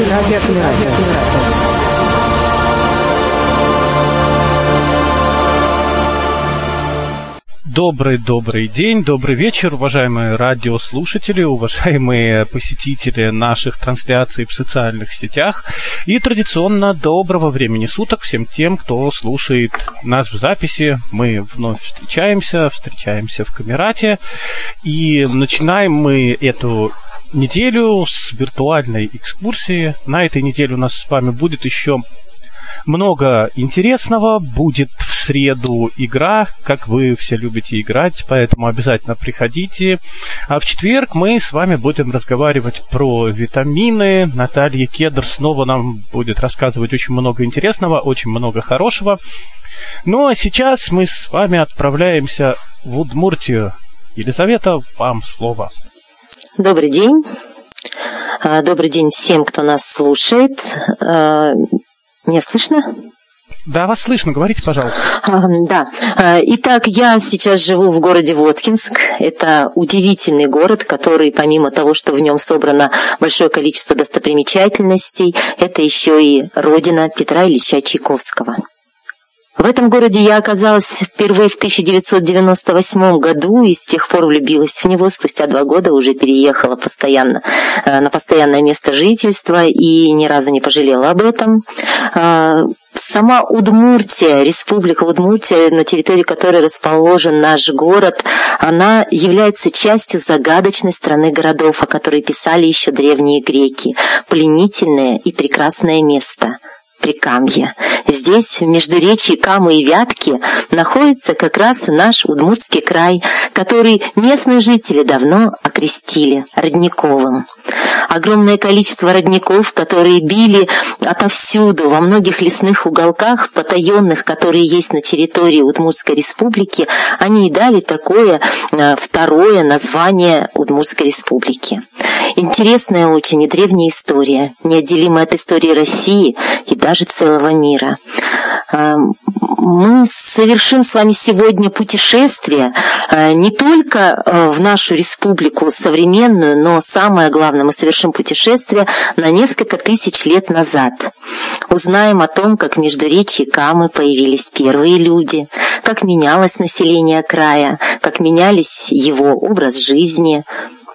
Прямой эфир радио Колорадо. Добрый-добрый день, добрый вечер, уважаемые радиослушатели, уважаемые посетители наших трансляций в социальных сетях и традиционно доброго времени суток всем тем, кто слушает нас в записи. Мы вновь встречаемся, встречаемся в Камерате и начинаем мы эту неделю с виртуальной экскурсии. На этой неделе у нас с вами будет еще много интересного. Будет в среду игра, как вы все любите играть, поэтому обязательно приходите. А в четверг мы с вами будем разговаривать про витамины. Наталья Кедр снова нам будет рассказывать очень много интересного, очень много хорошего. Ну а сейчас мы с вами отправляемся в Удмуртию. Елизавета, вам слово. Добрый день. А, добрый день всем, кто нас слушает. А, меня слышно? Да, вас слышно. Говорите, пожалуйста. А, да. Итак, я сейчас живу в городе Воткинск. Это удивительный город, который, помимо того, что в нем собрано большое количество достопримечательностей, это еще и родина Петра Ильича Чайковского. В этом городе я оказалась впервые в 1998 году и с тех пор влюбилась в него. Спустя два года уже переехала постоянно э, на постоянное место жительства и ни разу не пожалела об этом. Э, сама Удмуртия, республика Удмуртия, на территории которой расположен наш город, она является частью загадочной страны городов, о которой писали еще древние греки. Пленительное и прекрасное место – Прикамье. Здесь, в междуречии Камы и Вятки, находится как раз наш Удмуртский край, который местные жители давно окрестили Родниковым. Огромное количество родников, которые били отовсюду, во многих лесных уголках, потаенных, которые есть на территории Удмуртской республики, они и дали такое э, второе название Удмуртской республики. Интересная очень и древняя история, неотделимая от истории России и даже целого мира. А, мы совершим с вами сегодня путешествие а, не только а, в нашу республику современную, но самое главное, мы совершим путешествие на несколько тысяч лет назад. Узнаем о том, как в Междуречии Камы появились первые люди, как менялось население края, как менялись его образ жизни,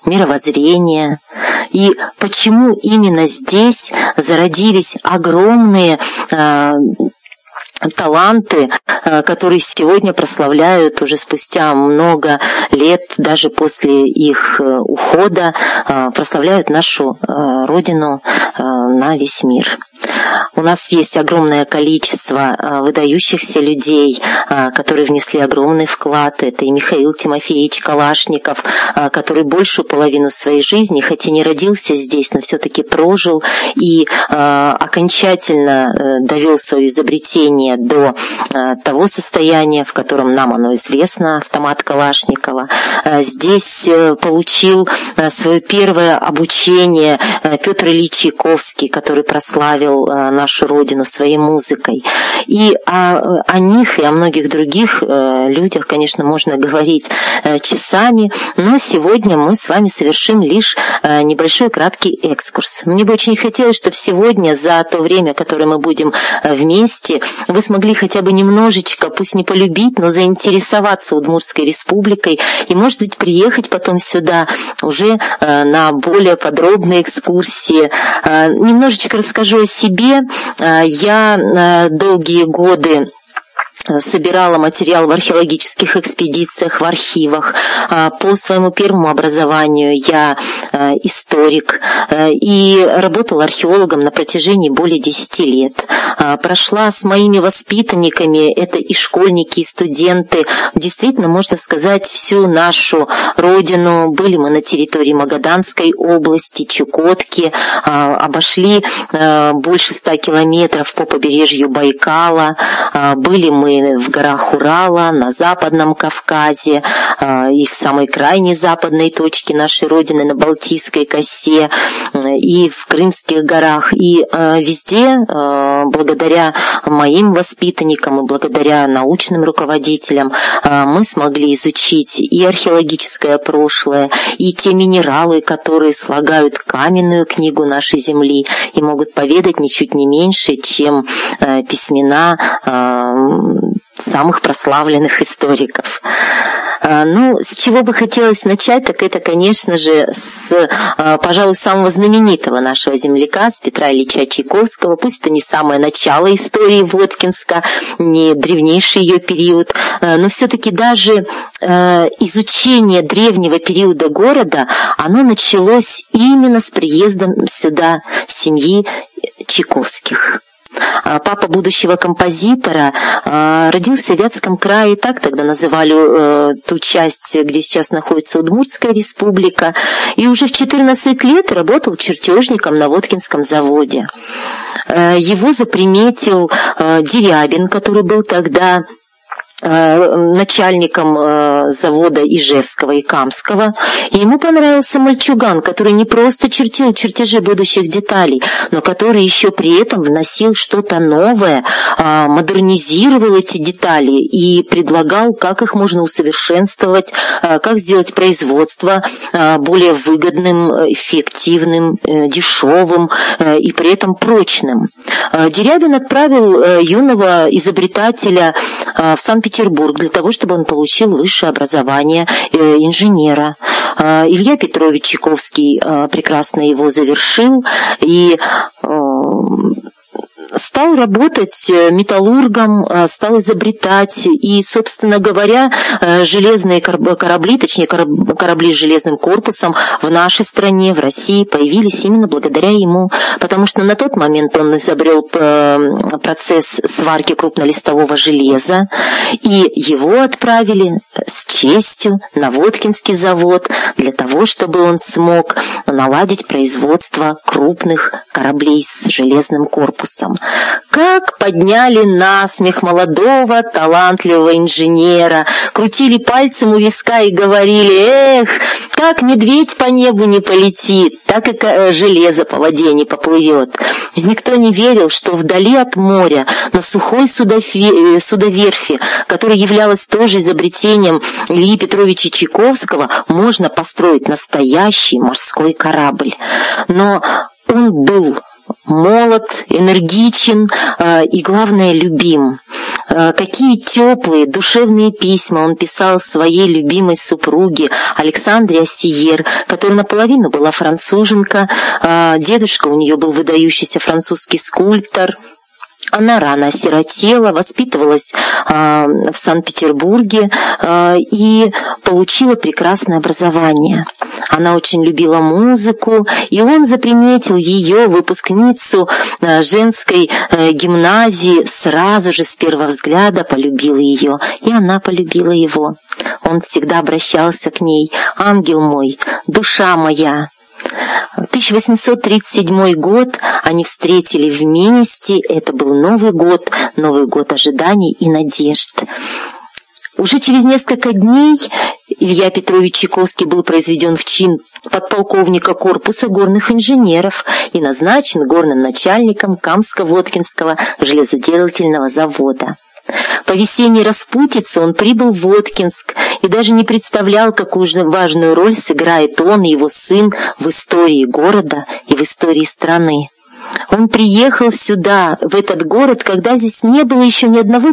мировоззрения. И почему именно здесь зародились огромные э, таланты, э, которые сегодня прославляют уже спустя много лет, даже после их э, ухода, э, прославляют нашу Родину на весь мир. У нас есть огромное количество а, выдающихся людей, а, которые внесли огромный вклад. Это и Михаил Тимофеевич Калашников, а, который большую половину своей жизни, хоть и не родился здесь, но все-таки прожил и окончательно э, довел свое изобретение до того состояния, в котором нам оно известно, автомат Калашникова. Здесь э, получил свое первое обучение э, Петр Ильич Чайковский, который прославил нашу родину своей музыкой. И о, о них и о многих других э, людях, конечно, можно говорить э, часами, но сегодня мы с вами совершим лишь э, небольшой краткий экскурс. Мне бы очень хотелось, чтобы сегодня, за то время, которое мы будем вместе, вы смогли хотя бы немножечко, пусть не полюбить, но заинтересоваться Удмуртской республикой и, может быть, приехать потом сюда уже на более подробные экскурсии. Немножечко расскажу о себе. Э, я э, долгие годы собирала материал в археологических экспедициях, в архивах. А, по своему первому образованию я а, историк а, и работала археологом на протяжении более 10 лет. Прошла с моими воспитанниками, это и школьники, и студенты, действительно, можно сказать, всю нашу родину. Были мы на территории Магаданской области, Чукотки, обошли больше ста километров по побережью Байкала, были мы в горах Урала, на Западном Кавказе и в самой крайней западной точке нашей Родины, на Балтийской косе, и в Крымских горах. И везде, благодаря моим воспитанникам и благодаря научным руководителям, мы смогли изучить и археологическое прошлое, и те минералы, которые слагают каменную книгу нашей земли и могут поведать ничуть не меньше, чем письмена самых прославленных историков. А, ну, с чего бы хотелось начать, так это, конечно же, с, а, пожалуй, самого знаменитого нашего земляка, с Петра Ильича Чайковского. Пусть это не самое начало истории Воткинска, не древнейший ее период, а, но все-таки даже изучение древнего периода города, оно началось именно с приездом сюда семьи Чайковских. А папа будущего композитора а, родился в Вятском крае, так тогда называли э, ту часть, где сейчас находится Удмуртская республика, и уже в 14 лет работал чертежником на Воткинском заводе. Э, его заприметил э, Дерябин, который был тогда начальником э, завода Ижевского и Камского. И ему понравился мальчуган, который не просто чертил чертежи будущих деталей, но который еще при этом вносил что-то новое, а, модернизировал эти детали и предлагал, как их можно усовершенствовать, как сделать производство более выгодным, эффективным, э, дешевым и при этом прочным. Дерябин отправил юного изобретателя в Петербург для того, чтобы он получил высшее образование э, инженера. А, Илья Петрович Чайковский а, прекрасно его завершил и а, стал работать э, металлургом, э, стал изобретать, и, собственно говоря, э, железные корабли, точнее корабли с железным корпусом в нашей стране, в России появились именно благодаря ему, потому что на тот момент он изобрел процесс сварки крупнолистового железа, и его отправили с честью на Воткинский завод для того, чтобы он смог наладить производство крупных кораблей с железным корпусом. Как подняли насмех молодого, талантливого инженера, крутили пальцем у виска и говорили, эх, как медведь по небу не полетит, так и э, железо по воде не поплывет. Никто не верил, что вдали от моря, на сухой э, судоверфи, которая являлась тоже изобретением Ильи Петровича Чайковского, можно построить настоящий морской корабль. Но он был молод, энергичен э, и, главное, любим. Э, какие теплые, душевные письма он писал своей любимой супруге Александре Ассиер, которая наполовину была француженка. Э, дедушка у нее был выдающийся французский скульптор – она рано осиротела, воспитывалась э, в Санкт-Петербурге э, и получила прекрасное образование. Она очень любила музыку, и он заприметил ее, выпускницу э, женской э, гимназии, сразу же с первого взгляда полюбил ее, и она полюбила его. Он всегда обращался к ней, «Ангел мой, душа моя, 1837 год они встретили вместе. Это был Новый год, Новый год ожиданий и надежд. Уже через несколько дней Илья Петрович Чайковский был произведен в чин подполковника корпуса горных инженеров и назначен горным начальником Камско-Воткинского железоделательного завода. По весенней распутице он прибыл в Воткинск и даже не представлял, какую важную роль сыграет он и его сын в истории города и в истории страны. Он приехал сюда, в этот город, когда здесь не было еще ни одного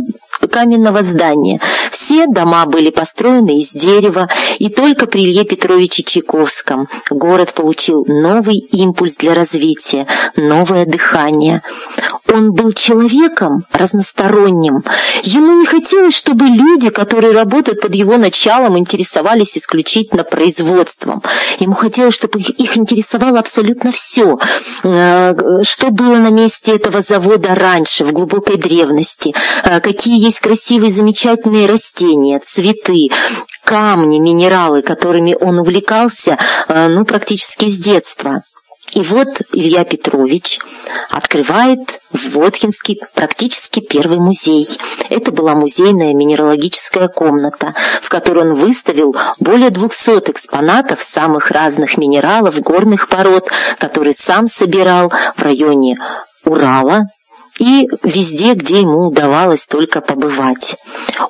каменного здания. Все дома были построены из дерева, и только при Илье Петровиче Чайковском город получил новый импульс для развития, новое дыхание. Он был человеком разносторонним. Ему не хотелось, чтобы люди, которые работают под его началом, интересовались исключительно производством. Ему хотелось, чтобы их интересовало абсолютно все, э, что было на месте этого завода раньше, в глубокой древности, э, какие есть красивые, замечательные растения, цветы, камни, минералы, которыми он увлекался, э, ну, практически с детства. И вот Илья Петрович открывает в Воткинске практически первый музей. Это была музейная минералогическая комната, в которой он выставил более 200 экспонатов самых разных минералов, горных пород, которые сам собирал в районе Урала, и везде, где ему удавалось только побывать.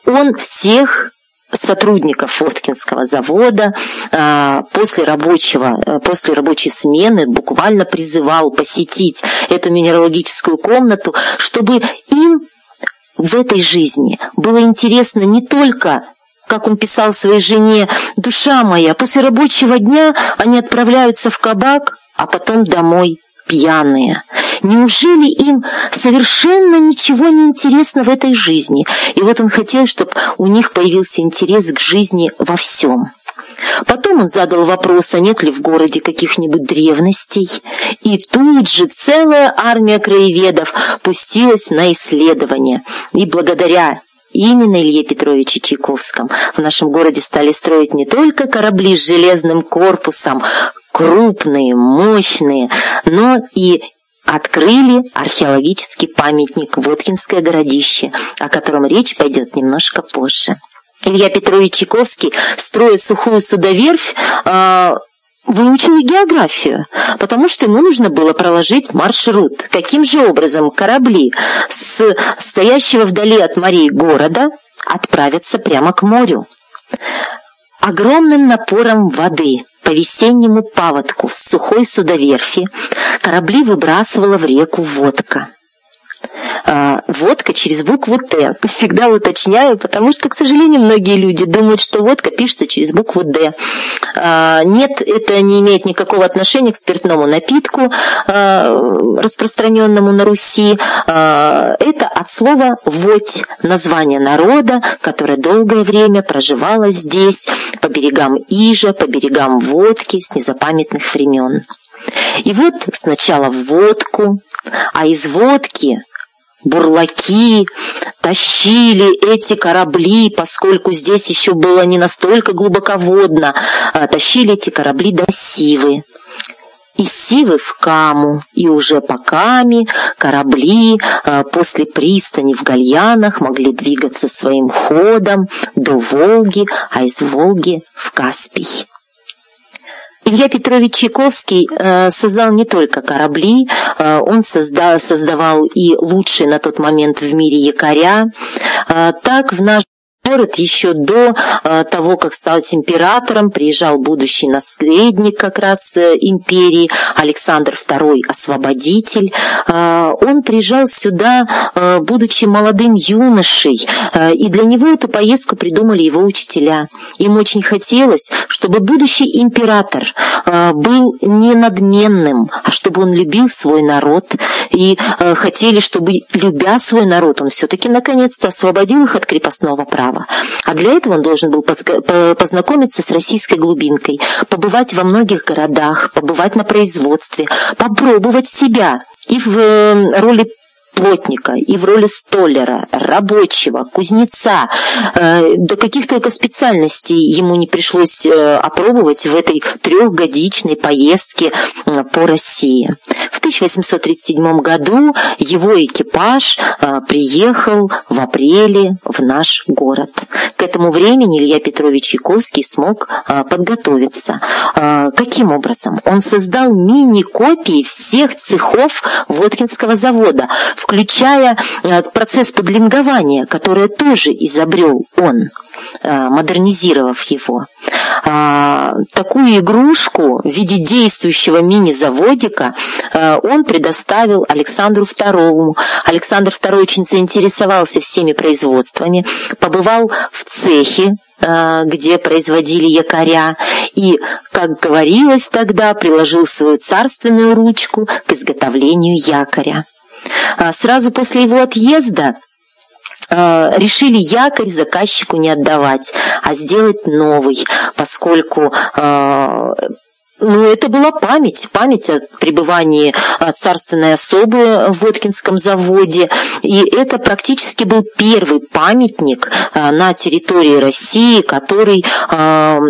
Он всех сотрудников Воткинского завода а, после рабочего, э, после рабочей смены буквально призывал посетить эту минералогическую комнату, чтобы им в этой жизни было интересно не только как он писал своей жене, «Душа моя, после рабочего дня они отправляются в кабак, а потом домой пьяные. Неужели им совершенно ничего не интересно в этой жизни? И вот он хотел, чтобы у них появился интерес к жизни во всем. Потом он задал вопрос, а нет ли в городе каких-нибудь древностей. И тут же целая армия краеведов пустилась на исследование. И благодаря Именно Илье Петровиче Чайковском в нашем городе стали строить не только корабли с железным корпусом, крупные, мощные, но и открыли археологический памятник Воткинское городище, о котором речь пойдет немножко позже. Илья Петрович Чайковский, строя сухую судоверфь, а, выучил географию, потому что ему нужно было проложить маршрут. Каким же образом корабли с стоящего вдали от морей города отправятся прямо к морю? Огромным напором воды по весеннему паводку с сухой судоверфи корабли выбрасывала в реку водка. А, водка через букву Т. Всегда уточняю, потому что, к сожалению, многие люди думают, что водка пишется через букву Д. А, нет, это не имеет никакого отношения к спиртному напитку, а, распространенному на Руси. Это от слова «водь», название народа, которое долгое время проживало здесь, по берегам Ижа, по берегам Водки с незапамятных времен. И вот сначала водку, а из водки бурлаки тащили эти корабли, поскольку здесь еще было не настолько глубоководно, а тащили эти корабли до Сивы. Из Сивы в Каму, и уже по Каме корабли а, после пристани в Гальянах могли двигаться своим ходом до Волги, а из Волги в Каспий. Илья Петрович Чайковский э, создал не только корабли, э, он создал, создавал и лучшие на тот момент в мире якоря. Э, так в наш город еще до э, того, как стать императором, приезжал будущий наследник как раз э, империи Александр II Освободитель. Э, он приезжал сюда, будучи молодым юношей, и для него эту поездку придумали его учителя. Им очень хотелось, чтобы будущий император был не надменным, а чтобы он любил свой народ, и хотели, чтобы, любя свой народ, он все-таки наконец-то освободил их от крепостного права. А для этого он должен был познакомиться с российской глубинкой, побывать во многих городах, побывать на производстве, попробовать себя. И в э, роли плотника, и в роли столера, рабочего, кузнеца. Э, до каких только специальностей ему не пришлось э, опробовать в этой трехгодичной поездке по России. В 1837 году его экипаж э, приехал в апреле в наш город. К этому времени Илья Петрович Чайковский смог подготовиться. Каким образом? Он создал мини-копии всех цехов Воткинского завода, включая э, процесс подлингования, который тоже изобрел он, э, модернизировав его. А, такую игрушку в виде действующего мини-заводика э, он предоставил Александру II. Александр II очень заинтересовался всеми производствами, побывал в цехе, где производили якоря, и, как говорилось тогда, приложил свою царственную ручку к изготовлению якоря. А сразу после его отъезда а, решили якорь заказчику не отдавать, а сделать новый, поскольку а, ну, это была память, память о пребывании а, царственной особы в Воткинском заводе. И это практически был первый памятник а, на территории России, который а,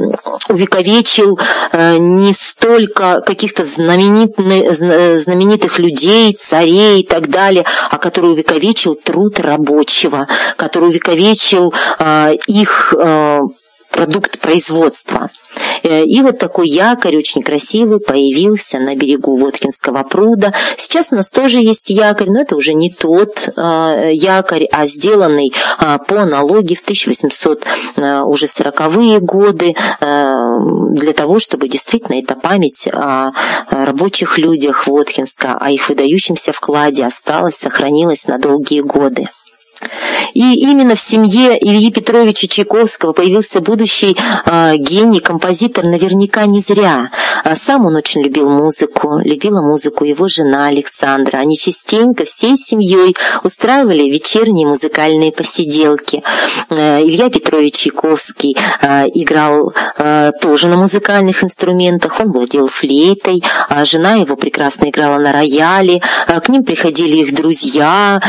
увековечил не столько каких-то знаменитых людей, царей и так далее, а который увековечил труд рабочего, который увековечил их продукт производства. Э, и вот такой якорь очень красивый появился на берегу Воткинского пруда. Сейчас у нас тоже есть якорь, но это уже не тот э, якорь, а сделанный э, по налоге в 1800 уже 40-е годы для того, чтобы действительно эта память о рабочих людях Воткинска, о их выдающемся вкладе осталась, сохранилась на долгие годы. И именно в семье Ильи Петровича Чайковского появился будущий э, гений, композитор наверняка не зря. А сам он очень любил музыку, любила музыку его жена Александра. Они частенько всей семьей устраивали вечерние музыкальные посиделки. Э, Илья Петрович Чайковский э, играл э, тоже на музыкальных инструментах, он владел флейтой, а жена его прекрасно играла на рояле, к ним приходили их друзья,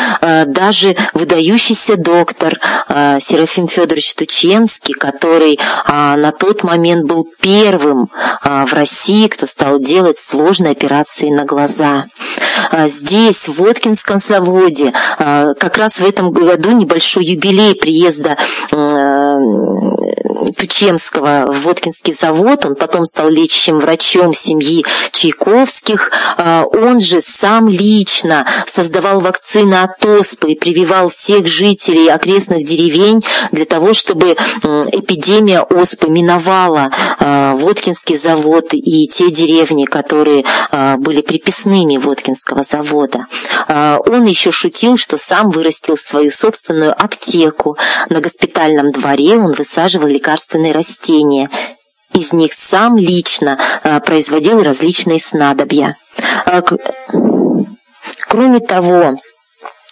даже выдающиеся выдающийся доктор э, Серафим Федорович Тучемский, который э, на тот момент был первым э, в России, кто стал делать сложные операции на глаза. Здесь, в Воткинском заводе, как раз в этом году небольшой юбилей приезда Тучемского в Воткинский завод, он потом стал лечащим врачом семьи Чайковских, он же сам лично создавал вакцины от оспы и прививал всех жителей окрестных деревень для того, чтобы эпидемия оспы миновала Воткинский завод и те деревни, которые были приписными Воткинского завода. Он еще шутил, что сам вырастил свою собственную аптеку. На госпитальном дворе он высаживал лекарственные растения. Из них сам лично производил различные снадобья. Кроме того,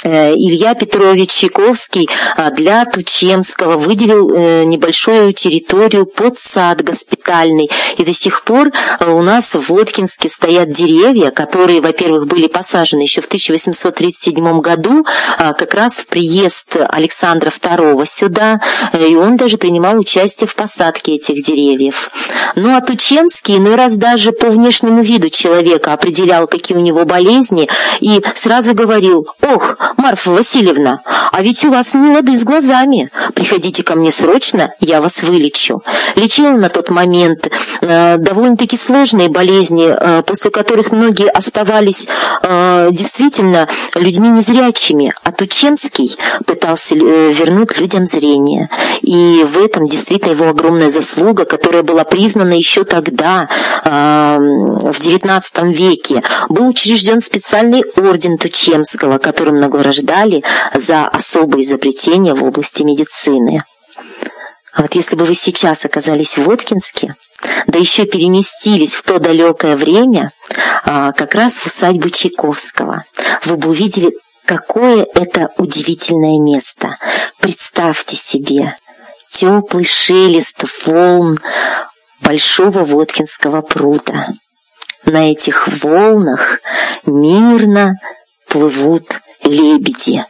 Илья Петрович Чайковский а, для Тучемского выделил э, небольшую территорию под сад госпитальный. И до сих пор э, у нас в Воткинске стоят деревья, которые, во-первых, были посажены еще в 1837 году, а, как раз в приезд Александра II сюда, и он даже принимал участие в посадке этих деревьев. Ну а Тучемский иной раз даже по внешнему виду человека определял, какие у него болезни, и сразу говорил «Ох, Марфа Васильевна, а ведь у вас не лады с глазами. Приходите ко мне срочно, я вас вылечу. Лечил на тот момент э, довольно-таки сложные болезни, э, после которых многие оставались э, действительно людьми незрячими. А Тучемский пытался э, вернуть людям зрение. И в этом действительно его огромная заслуга, которая была признана еще тогда, э, в XIX веке. Был учрежден специальный орден Тучемского, которым нагло награждали за особые изобретения в области медицины. А вот если бы вы сейчас оказались в Воткинске, да еще переместились в то далекое время, а, как раз в усадьбу Чайковского, вы бы увидели, какое это удивительное место. Представьте себе теплый шелест волн большого Воткинского пруда. На этих волнах мирно плывут лебеди.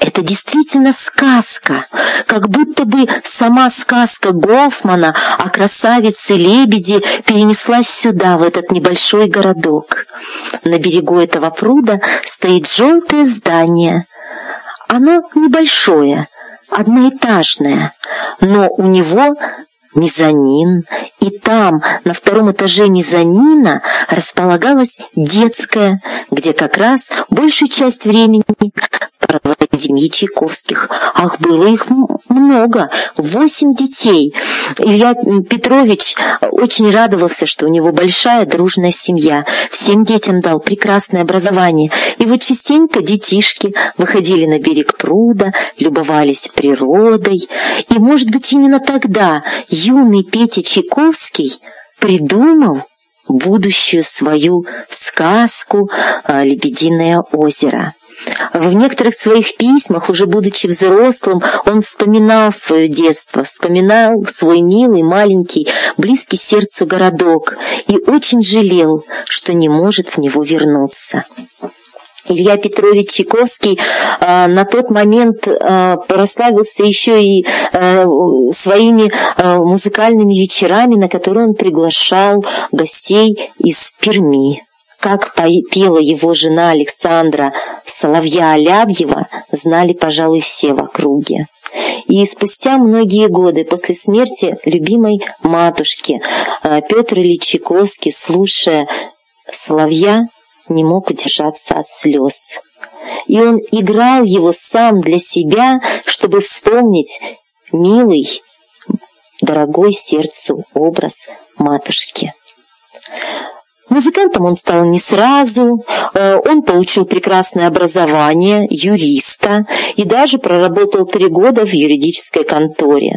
Это действительно сказка, как будто бы сама сказка Гофмана о красавице-лебеди перенеслась сюда, в этот небольшой городок. На берегу этого пруда стоит желтое здание. Оно небольшое, одноэтажное, но у него мезонин, и там, на втором этаже мезонина, располагалась детская, где как раз большую часть времени проводили Чайковских. Ах, было их много, восемь детей. Илья Петрович очень радовался, что у него большая дружная семья. Всем детям дал прекрасное образование. И вот частенько детишки выходили на берег пруда, любовались природой. И, может быть, именно тогда юный Петя Чайковский придумал будущую свою сказку «Лебединое озеро». В некоторых своих письмах, уже будучи взрослым, он вспоминал свое детство, вспоминал свой милый, маленький, близкий сердцу городок и очень жалел, что не может в него вернуться. Илья Петрович Чайковский э, на тот момент э, прославился еще и э, своими музыкальными вечерами, на которые он приглашал гостей из Перми. Как пела его жена Александра Соловья-Алябьева, знали, пожалуй, все в округе. И спустя многие годы после смерти любимой матушки э, Петр Ильич слушая Соловья, не мог удержаться от слез. И он играл его сам для себя, чтобы вспомнить милый, дорогой сердцу образ матушки. Музыкантом он стал не сразу, э, он получил прекрасное образование юриста и даже проработал три года в юридической конторе.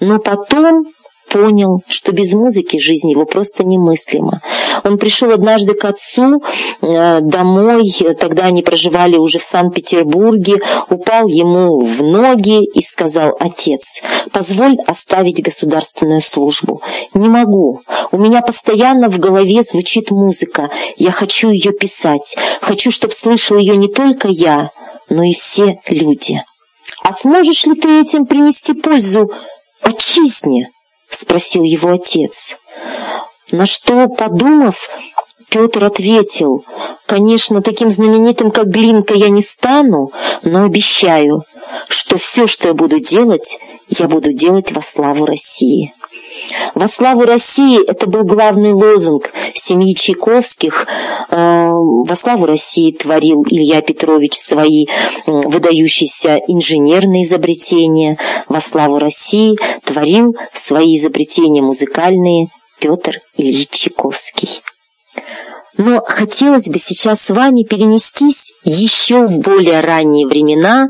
Но потом понял, что без музыки жизнь его просто немыслима. Он пришел однажды к отцу э, домой, тогда они проживали уже в Санкт-Петербурге, упал ему в ноги и сказал, «Отец, позволь оставить государственную службу». «Не могу. У меня постоянно в голове звучит музыка. Я хочу ее писать. Хочу, чтобы слышал ее не только я, но и все люди». «А сможешь ли ты этим принести пользу отчизне?» — спросил его отец. На что, подумав, Петр ответил, «Конечно, таким знаменитым, как Глинка, я не стану, но обещаю, что все, что я буду делать, я буду делать во славу России». «Во славу России» — это был главный лозунг семьи Чайковских. Э, «Во славу России» творил Илья Петрович свои выдающиеся инженерные изобретения. «Во славу России» творил свои изобретения музыкальные Петр Ильич Чайковский. Но хотелось бы сейчас с вами перенестись еще в более ранние времена,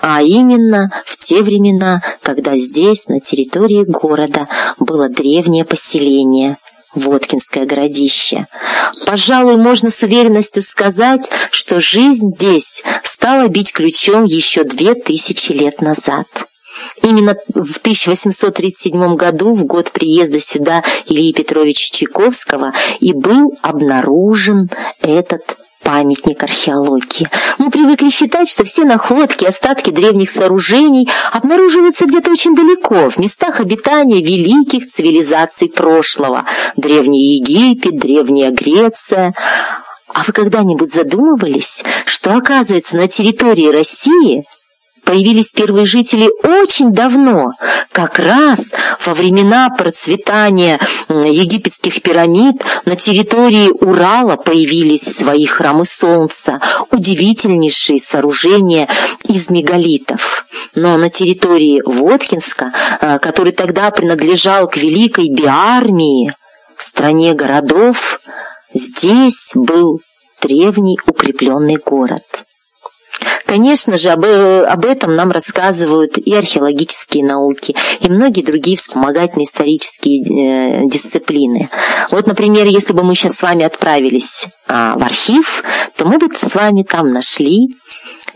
а именно в те времена, когда здесь, на территории города, было древнее поселение – Воткинское городище. Пожалуй, можно с уверенностью сказать, что жизнь здесь стала бить ключом еще две тысячи лет назад. Именно в 1837 году, в год приезда сюда Ильи Петровича Чайковского, и был обнаружен этот памятник археологии. Мы привыкли считать, что все находки, остатки древних сооружений обнаруживаются где-то очень далеко, в местах обитания великих цивилизаций прошлого. Древний Египет, Древняя Греция. А вы когда-нибудь задумывались, что, оказывается, на территории России – появились первые жители очень давно, как раз во времена процветания египетских пирамид на территории Урала появились свои храмы солнца, удивительнейшие сооружения из мегалитов. Но на территории Воткинска, э, который тогда принадлежал к великой биармии, стране городов, здесь был древний укрепленный город. Конечно же, об, э, об этом нам рассказывают и археологические науки, и многие другие вспомогательные исторические э, дисциплины. Вот, например, если бы мы сейчас с вами отправились а, в архив, то мы бы с вами там нашли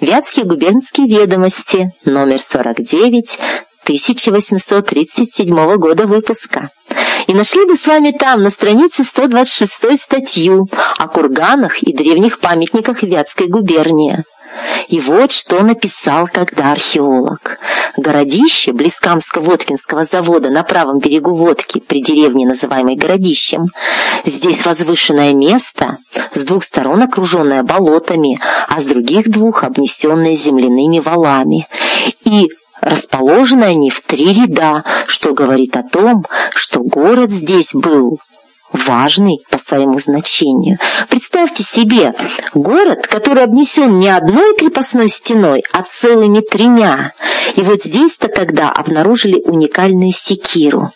Вятские губернские ведомости, номер 49, 1837 года выпуска. И нашли бы с вами там на странице 126 статью о курганах и древних памятниках Вятской губернии. И вот что написал тогда археолог. Городище Близкамско-Воткинского завода на правом берегу Водки, при деревне, называемой Городищем. Здесь возвышенное место, с двух сторон окруженное болотами, а с других двух обнесенное земляными валами. И расположены они в три ряда, что говорит о том, что город здесь был важный по своему значению. Представьте себе город, который обнесен не одной крепостной стеной, а целыми тремя. И вот здесь-то тогда обнаружили уникальную секиру.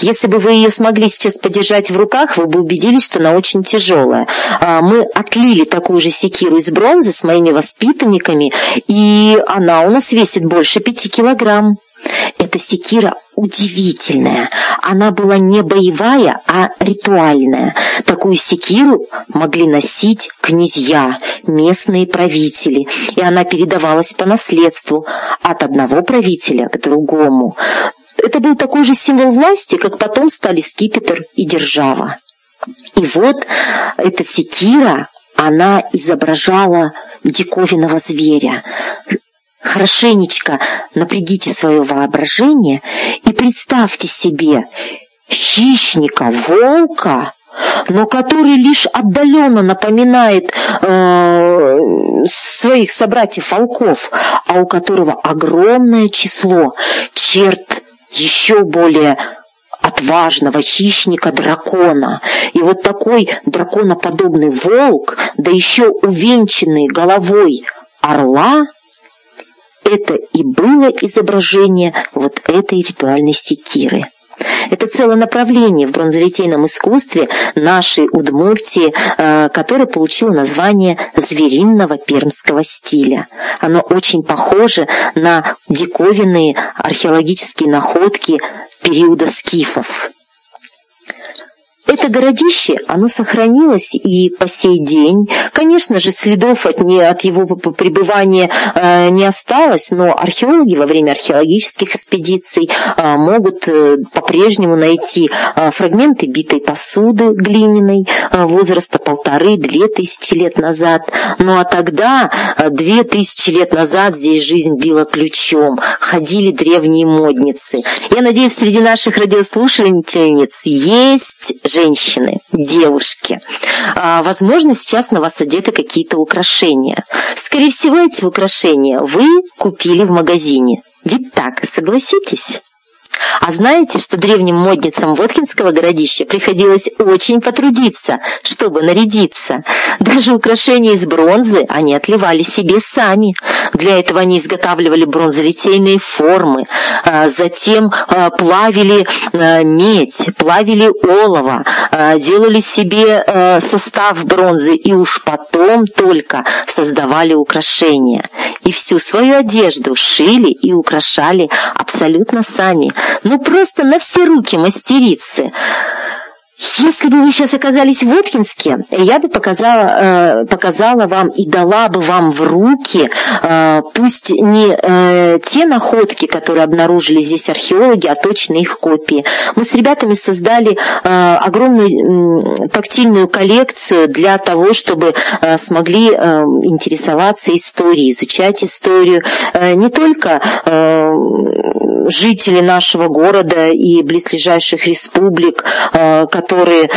Если бы вы ее смогли сейчас подержать в руках, вы бы убедились, что она очень тяжелая. А, мы отлили такую же секиру из бронзы с моими воспитанниками, и она у нас весит больше пяти килограмм. Эта секира удивительная. Она была не боевая, а ритуальная. Такую секиру могли носить князья, местные правители, и она передавалась по наследству от одного правителя к другому. Это был такой же символ власти, как потом стали скипетр и держава. И вот эта секира, она изображала диковинного зверя. Хорошенечко напрягите свое воображение и представьте себе хищника, волка, но который лишь отдаленно напоминает э, своих собратьев-волков, а у которого огромное число черт еще более отважного хищника-дракона. И вот такой драконоподобный волк, да еще увенчанный головой орла, это и было изображение вот этой ритуальной секиры. Это целое направление в бронзолитейном искусстве нашей Удмуртии, э, которое получило название зверинного пермского стиля. Оно очень похоже на диковинные археологические находки периода скифов. Это городище, оно сохранилось и по сей день. Конечно же, следов от, не, от его пребывания э, не осталось, но археологи во время археологических экспедиций э, могут э, по-прежнему найти э, фрагменты битой посуды глиняной э, возраста полторы-две тысячи лет назад. Ну а тогда, э, две тысячи лет назад, здесь жизнь била ключом, ходили древние модницы. Я надеюсь, среди наших радиослушательниц есть женщины, девушки. А, возможно, сейчас на вас одеты какие-то украшения. Скорее всего, эти украшения вы купили в магазине. Ведь так, согласитесь? А знаете, что древним модницам Воткинского городища приходилось очень потрудиться, чтобы нарядиться. Даже украшения из бронзы они отливали себе сами. Для этого они изготавливали бронзолитейные формы, а затем а, плавили а, медь, плавили олово, делали себе состав бронзы и уж потом только создавали украшения. И всю свою одежду шили и украшали абсолютно сами – ну просто на все руки мастерицы. Если бы вы сейчас оказались в Воткинске, я бы показала, э, показала вам и дала бы вам в руки, э, пусть не э, те находки, которые обнаружили здесь археологи, а точно их копии. Мы с ребятами создали э, огромную тактильную коллекцию для того, чтобы э, смогли э, интересоваться историей, изучать историю э, не только э, жители нашего города и близлежащих республик, э, которые Э,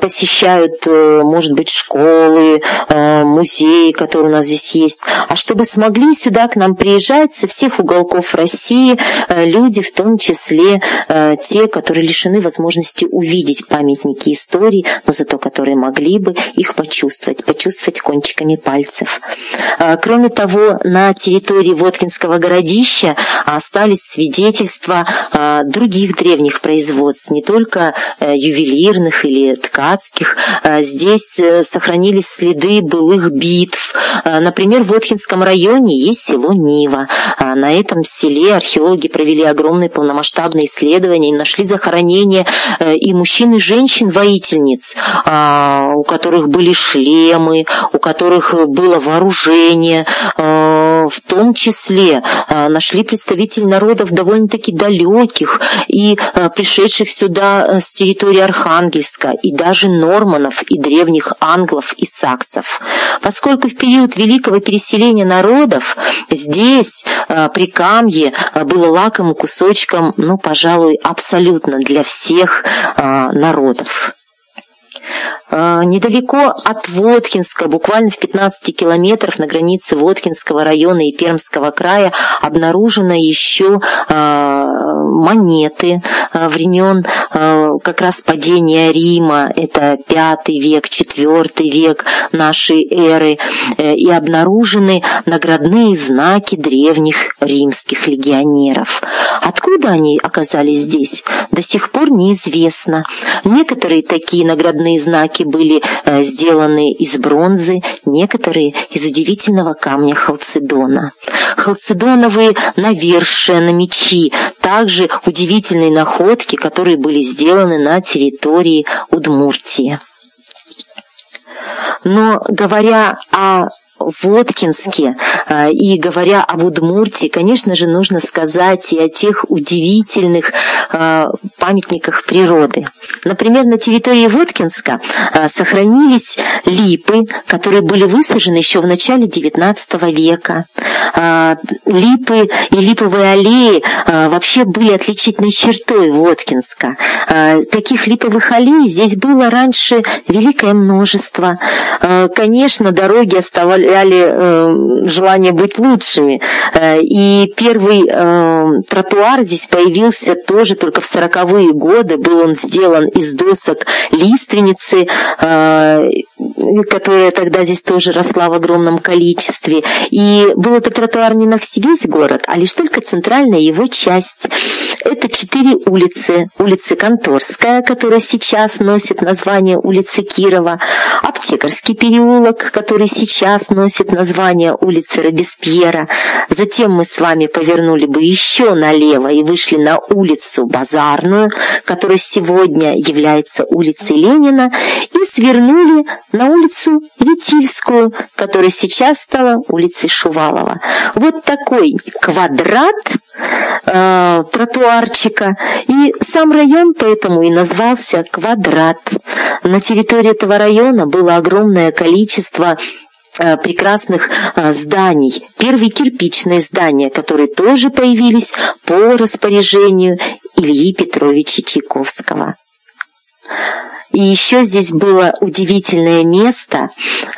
посещают, э, может быть, школы, э, музеи, которые у нас здесь есть, а чтобы смогли сюда к нам приезжать со всех уголков России люди, в том числе те, которые лишены возможности увидеть памятники истории, но зато которые могли бы их почувствовать, почувствовать кончиками пальцев. Кроме того, на территории Воткинского городища остались свидетельства других древних производств, не только ювелирных или ткацких. А, здесь э, сохранились следы былых битв. А, например, в Отхинском районе есть село Нива. А, на этом селе археологи провели огромные полномасштабные исследования и нашли захоронения э, и мужчин, и женщин-воительниц, у которых были шлемы, у которых было вооружение. В том числе нашли представителей народов довольно-таки далеких и пришедших сюда э, с территории Архангельска и даже норманов и древних англов и саксов. Поскольку в период великого переселения народов здесь, при Камье, было лакомым кусочком, ну, пожалуй, абсолютно для всех народов. А, недалеко от Воткинска, буквально в 15 километров на границе Воткинского района и Пермского края, обнаружено еще а, монеты а, времен как раз падения Рима. Это пятый век, четвертый век нашей эры. Э, и обнаружены наградные знаки древних римских легионеров. Откуда они оказались здесь, до сих пор неизвестно. Некоторые такие наградные знаки были э, сделаны из бронзы, некоторые из удивительного камня халцедона. Халцедоновые навершия на мечи, также удивительные находки, которые были сделаны на территории Удмуртии. Но говоря о Воткинске а, и говоря об Удмуртии, конечно же, нужно сказать и о тех удивительных а, памятниках природы. Например, на территории Воткинска а, сохранились липы, которые были высажены еще в начале XIX века. Липы и липовые аллеи вообще были отличительной чертой Воткинска. Таких липовых аллей здесь было раньше великое множество. Конечно, дороги оставались проявляли э, желание быть лучшими. Э, и первый э, тротуар здесь появился тоже только в сороковые годы. Был он сделан из досок лиственницы, э, которая тогда здесь тоже росла в огромном количестве. И был этот тротуар не на весь город, а лишь только центральная его часть. Это четыре улицы. Улица Конторская, которая сейчас носит название улицы Кирова, Аптекарский переулок, который сейчас носит название улицы Робеспьера. Затем мы с вами повернули бы еще налево и вышли на улицу Базарную, которая сегодня является улицей Ленина, и свернули на улицу Витильскую, которая сейчас стала улицей Шувалова. Вот такой квадрат э, тротуарчика, и сам район поэтому и назвался Квадрат. На территории этого района было огромное количество прекрасных э, зданий. Первые кирпичные здания, которые тоже появились по распоряжению Ильи Петровича Чайковского. И еще здесь было удивительное место.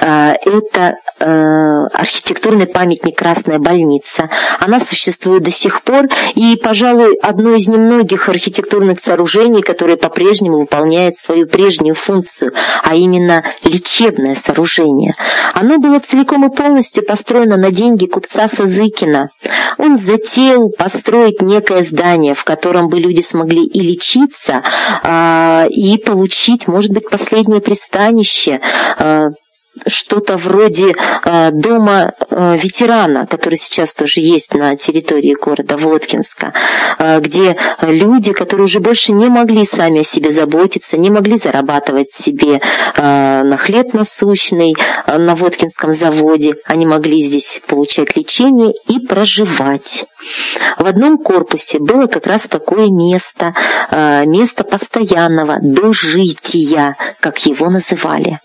Э, это э, архитектурный памятник «Красная больница». Она существует до сих пор, и, пожалуй, одно из немногих архитектурных сооружений, которое по-прежнему выполняет свою прежнюю функцию, а именно лечебное сооружение. Оно было целиком и полностью построено на деньги купца Сазыкина. Он затеял построить некое здание, в котором бы люди смогли и лечиться, а, и получить может быть, последнее пристанище, э, что-то вроде э, дома э, ветерана, который сейчас тоже есть на территории города Воткинска, э, где люди, которые уже больше не могли сами о себе заботиться, не могли зарабатывать себе э, на хлеб насущный э, на Воткинском заводе, они могли здесь получать лечение и проживать. В одном корпусе было как раз такое место, э, место постоянного дожития, как его называли.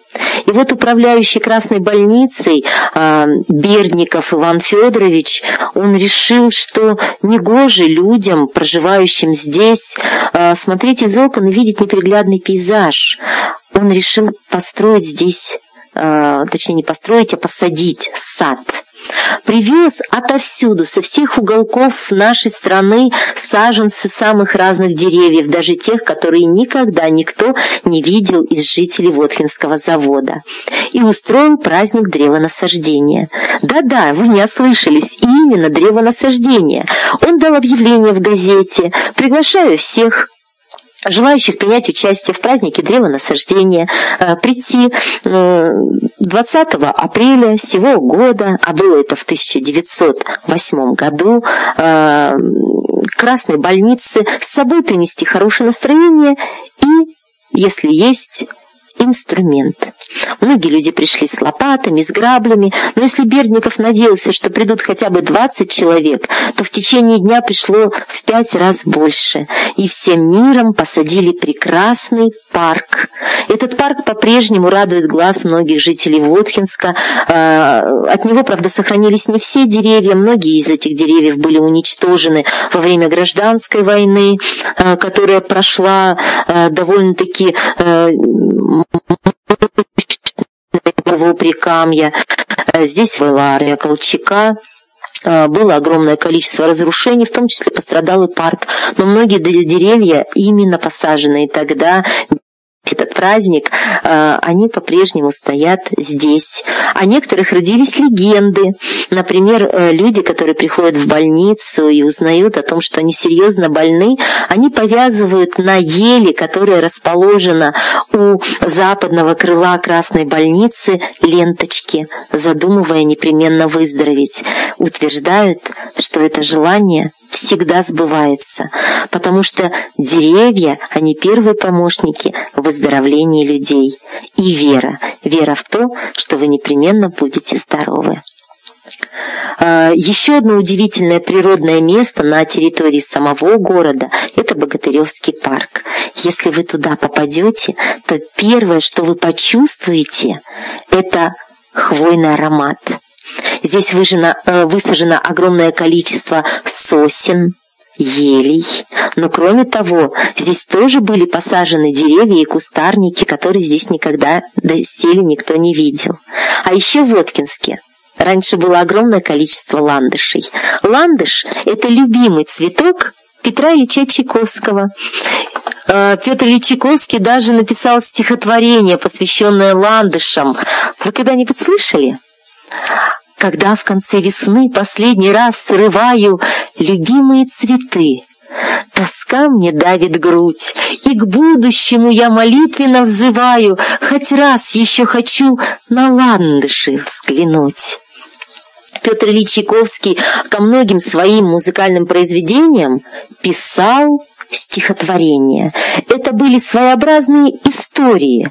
И вот управляющий Красной больницей э, Берников Иван Федорович, он решил, что негоже людям, проживающим здесь, э, смотреть из окон и видеть неприглядный пейзаж. Он решил построить здесь, э, точнее не построить, а посадить сад – Привез отовсюду, со всех уголков нашей страны саженцы самых разных деревьев, даже тех, которые никогда никто не видел из жителей Воткинского завода. И устроил праздник древонасаждения. Да-да, вы не ослышались, именно древонасаждение. Он дал объявление в газете «Приглашаю всех желающих принять участие в празднике древонасаждения э, прийти 20 э, апреля сего года, а было это в 1908 году, э, Красной больнице с собой принести хорошее настроение и, если есть инструмент. Многие люди пришли с лопатами, с граблями, но если Бердников надеялся, что придут хотя бы 20 человек, то в течение дня пришло в пять раз больше, и всем миром посадили прекрасный парк. Этот парк по-прежнему радует глаз многих жителей Вотхинска. А, от него, правда, сохранились не все деревья, многие из этих деревьев были уничтожены во время гражданской войны, а, которая прошла а, довольно-таки Прикамья, здесь Валария, Колчака, а, было огромное количество разрушений, в том числе пострадал и парк. Но многие деревья, именно посаженные тогда этот праздник, э, они по-прежнему стоят здесь. О некоторых родились легенды. Например, э, люди, которые приходят в больницу и узнают о том, что они серьезно больны, они повязывают на еле, которая расположена у западного крыла Красной больницы, ленточки, задумывая непременно выздороветь. Утверждают, что это желание всегда сбывается, потому что деревья, они первые помощники в выздоровлении людей. И вера, вера в то, что вы непременно будете здоровы. А, еще одно удивительное природное место на территории самого города – это Богатыревский парк. Если вы туда попадете, то первое, что вы почувствуете – это хвойный аромат – Здесь выжено, э, высажено огромное количество сосен, елей. Но кроме того, здесь тоже были посажены деревья и кустарники, которые здесь никогда доселе никто не видел. А еще в Воткинске раньше было огромное количество ландышей. Ландыш – это любимый цветок Петра Ильича Чайковского. Э, Петр Ильич Чайковский даже написал стихотворение, посвященное ландышам. Вы когда-нибудь слышали? Когда в конце весны последний раз срываю любимые цветы. Тоска мне давит грудь, и к будущему я молитвенно взываю, хоть раз еще хочу на ландыши взглянуть. Петр Ильич Чайковский ко многим своим музыкальным произведениям писал стихотворения. Это были своеобразные истории,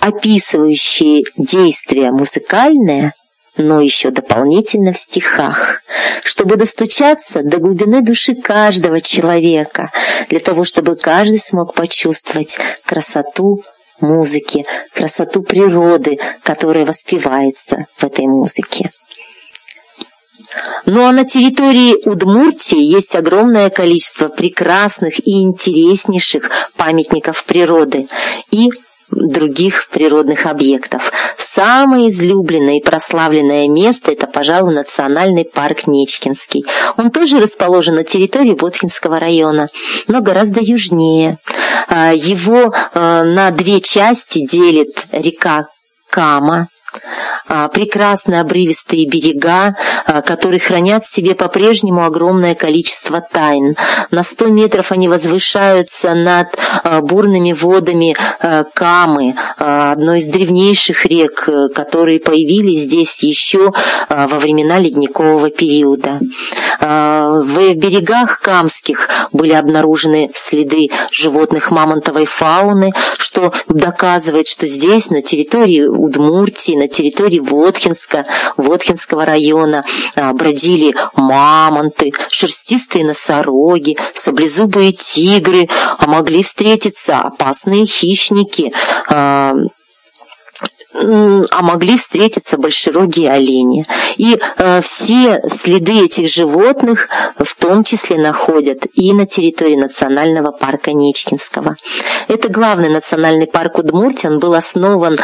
описывающие действия музыкальное – но еще дополнительно в стихах, чтобы достучаться до глубины души каждого человека, для того, чтобы каждый смог почувствовать красоту музыки, красоту природы, которая воспевается в этой музыке. Ну а на территории Удмуртии есть огромное количество прекрасных и интереснейших памятников природы и других природных объектов. Самое излюбленное и прославленное место – это, пожалуй, национальный парк Нечкинский. Он тоже расположен на территории Боткинского района, но гораздо южнее. А, его а, на две части делит река Кама, а, прекрасные обрывистые берега, а, которые хранят в себе по-прежнему огромное количество тайн. На 100 метров они возвышаются над а, бурными водами Камы, одной из древнейших рек, которые появились здесь еще во времена ледникового периода. В берегах Камских были обнаружены следы животных мамонтовой фауны, что доказывает, что здесь, на территории Удмуртии, на территории Воткинска, Воткинского района а, бродили мамонты, шерстистые носороги, саблезубые тигры, а могли встретиться опасные хищники, а, могли встретиться большерогие олени. И э, все следы этих животных в том числе находят и на территории национального парка Нечкинского. Это главный национальный парк Удмуртии, он был основан э,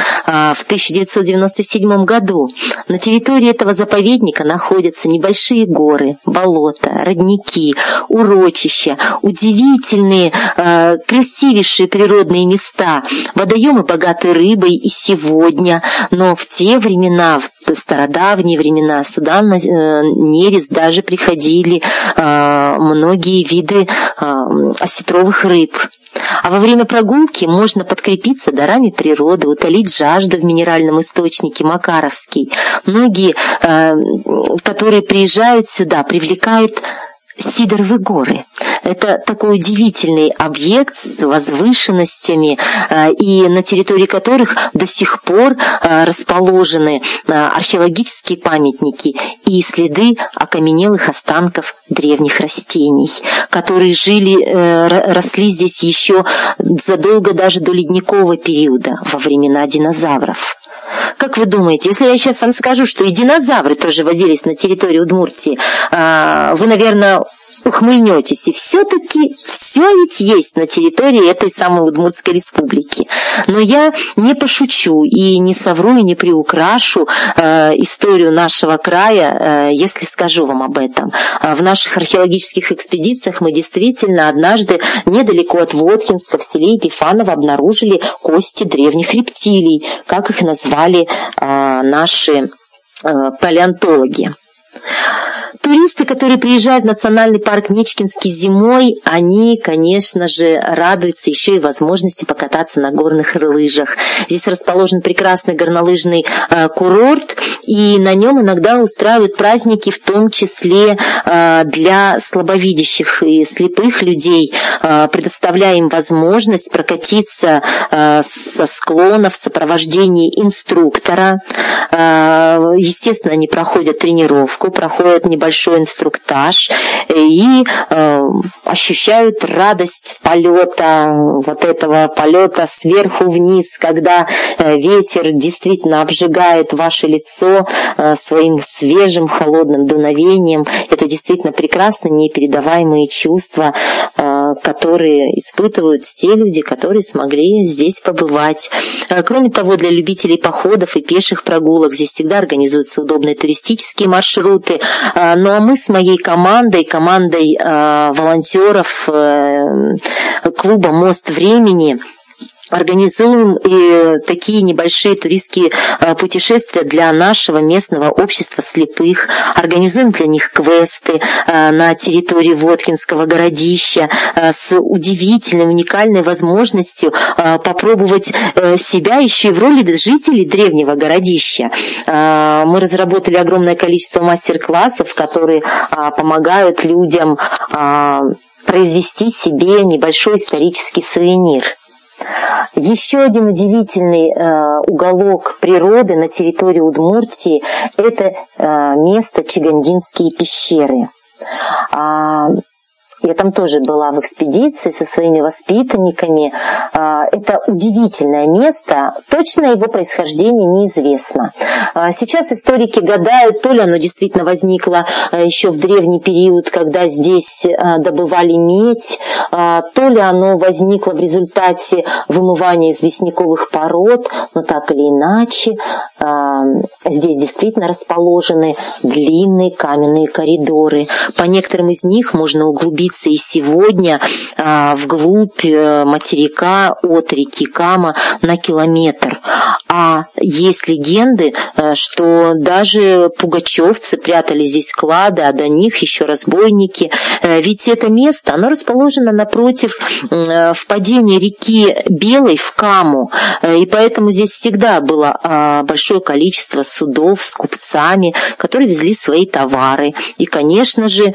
в 1997 году. На территории этого заповедника находятся небольшие горы, болота, родники, урочища, удивительные, э, красивейшие природные места, водоемы богаты рыбой и сегодня сегодня, но в те времена, в стародавние времена, сюда на э, нерест даже приходили э, многие виды э, осетровых рыб. А во время прогулки можно подкрепиться дарами природы, утолить жажду в минеральном источнике Макаровский. Многие, которые приезжают сюда, привлекают Сидоровы горы. Это такой удивительный объект с возвышенностями, э, и на территории которых до сих пор э, расположены э, археологические памятники и следы окаменелых останков древних растений, которые жили, росли здесь еще задолго даже до ледникового периода, во времена динозавров. Как вы думаете, если я сейчас вам скажу, что и динозавры тоже водились на территории Удмуртии, вы, наверное, ухмыльнетесь. И все-таки все ведь есть на территории этой самой Удмуртской республики. Но я не пошучу и не совру, и не приукрашу э, историю нашего края, э, если скажу вам об этом. В наших археологических экспедициях мы действительно однажды недалеко от Воткинска в селе Епифаново обнаружили кости древних рептилий, как их назвали э, наши э, палеонтологи. Туристы, которые приезжают в национальный парк Ничкинский зимой, они, конечно же, радуются еще и возможности покататься на горных лыжах. Здесь расположен прекрасный горнолыжный э, курорт, и на нем иногда устраивают праздники, в том числе э, для слабовидящих и слепых людей, э, предоставляя им возможность прокатиться э, со склонов в сопровождении инструктора. Естественно, они проходят тренировку, проходят небольшой большой инструктаж и ощущают радость полета, вот этого полета сверху вниз, когда э, ветер действительно обжигает ваше лицо э, своим свежим холодным дуновением. Это действительно прекрасно, непередаваемые чувства, э, которые испытывают все люди, которые смогли здесь побывать. Э, кроме того, для любителей походов и пеших прогулок здесь всегда организуются удобные туристические маршруты. Ну а мы с моей командой, командой волонтеров клуба «Мост времени» организуем и такие небольшие туристские э, путешествия для нашего местного общества слепых, организуем для них квесты э, на территории Воткинского городища э, с удивительной, уникальной возможностью попробовать себя еще и в роли жителей древнего городища. Мы разработали огромное количество мастер-классов, которые помогают людям произвести себе небольшой исторический сувенир. Еще один удивительный э, уголок природы на территории Удмуртии – это э, место Чигандинские пещеры. А, я там тоже была в экспедиции со своими воспитанниками. А, это удивительное место. Точно его происхождение неизвестно. А, сейчас историки гадают, то ли оно действительно возникло а, еще в древний период, когда здесь добывали медь, то ли оно возникло в результате вымывания известняковых пород, но так или иначе, здесь действительно расположены длинные каменные коридоры. По некоторым из них можно углубиться двигаться и сегодня а, вглубь э, материка от реки Кама на километр. А есть легенды, э, что даже пугачевцы прятали здесь клады, а до них еще разбойники. Э, ведь это место, оно расположено напротив впадения реки Белой в Каму, и поэтому здесь всегда было а, большое количество судов с купцами, которые везли свои товары. И, конечно же,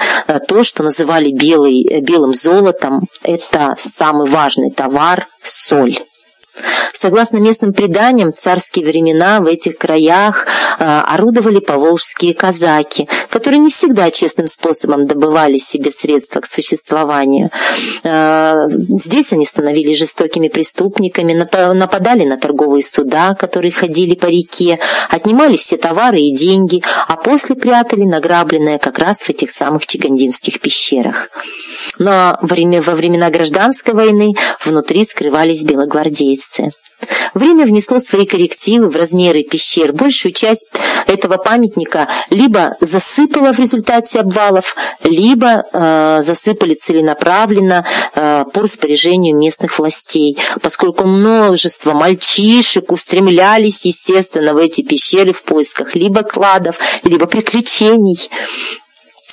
то, что называли белой белый, э, белым золотом – это самый важный товар – соль. Согласно местным преданиям, в царские времена в этих краях э, орудовали поволжские казаки, которые не всегда честным способом добывали себе средства к существованию. Э, здесь они становились жестокими преступниками, нападали на торговые суда, которые ходили по реке, отнимали все товары и деньги, а после прятали награбленное как раз в этих самых чигандинских пещерах. Но во времена гражданской войны внутри скрывались белогвардейцы. Время внесло свои коррективы в размеры пещер. Большую часть этого памятника либо засыпало в результате обвалов, либо э, засыпали целенаправленно э, по распоряжению местных властей, поскольку множество мальчишек устремлялись, естественно, в эти пещеры в поисках либо кладов, либо приключений.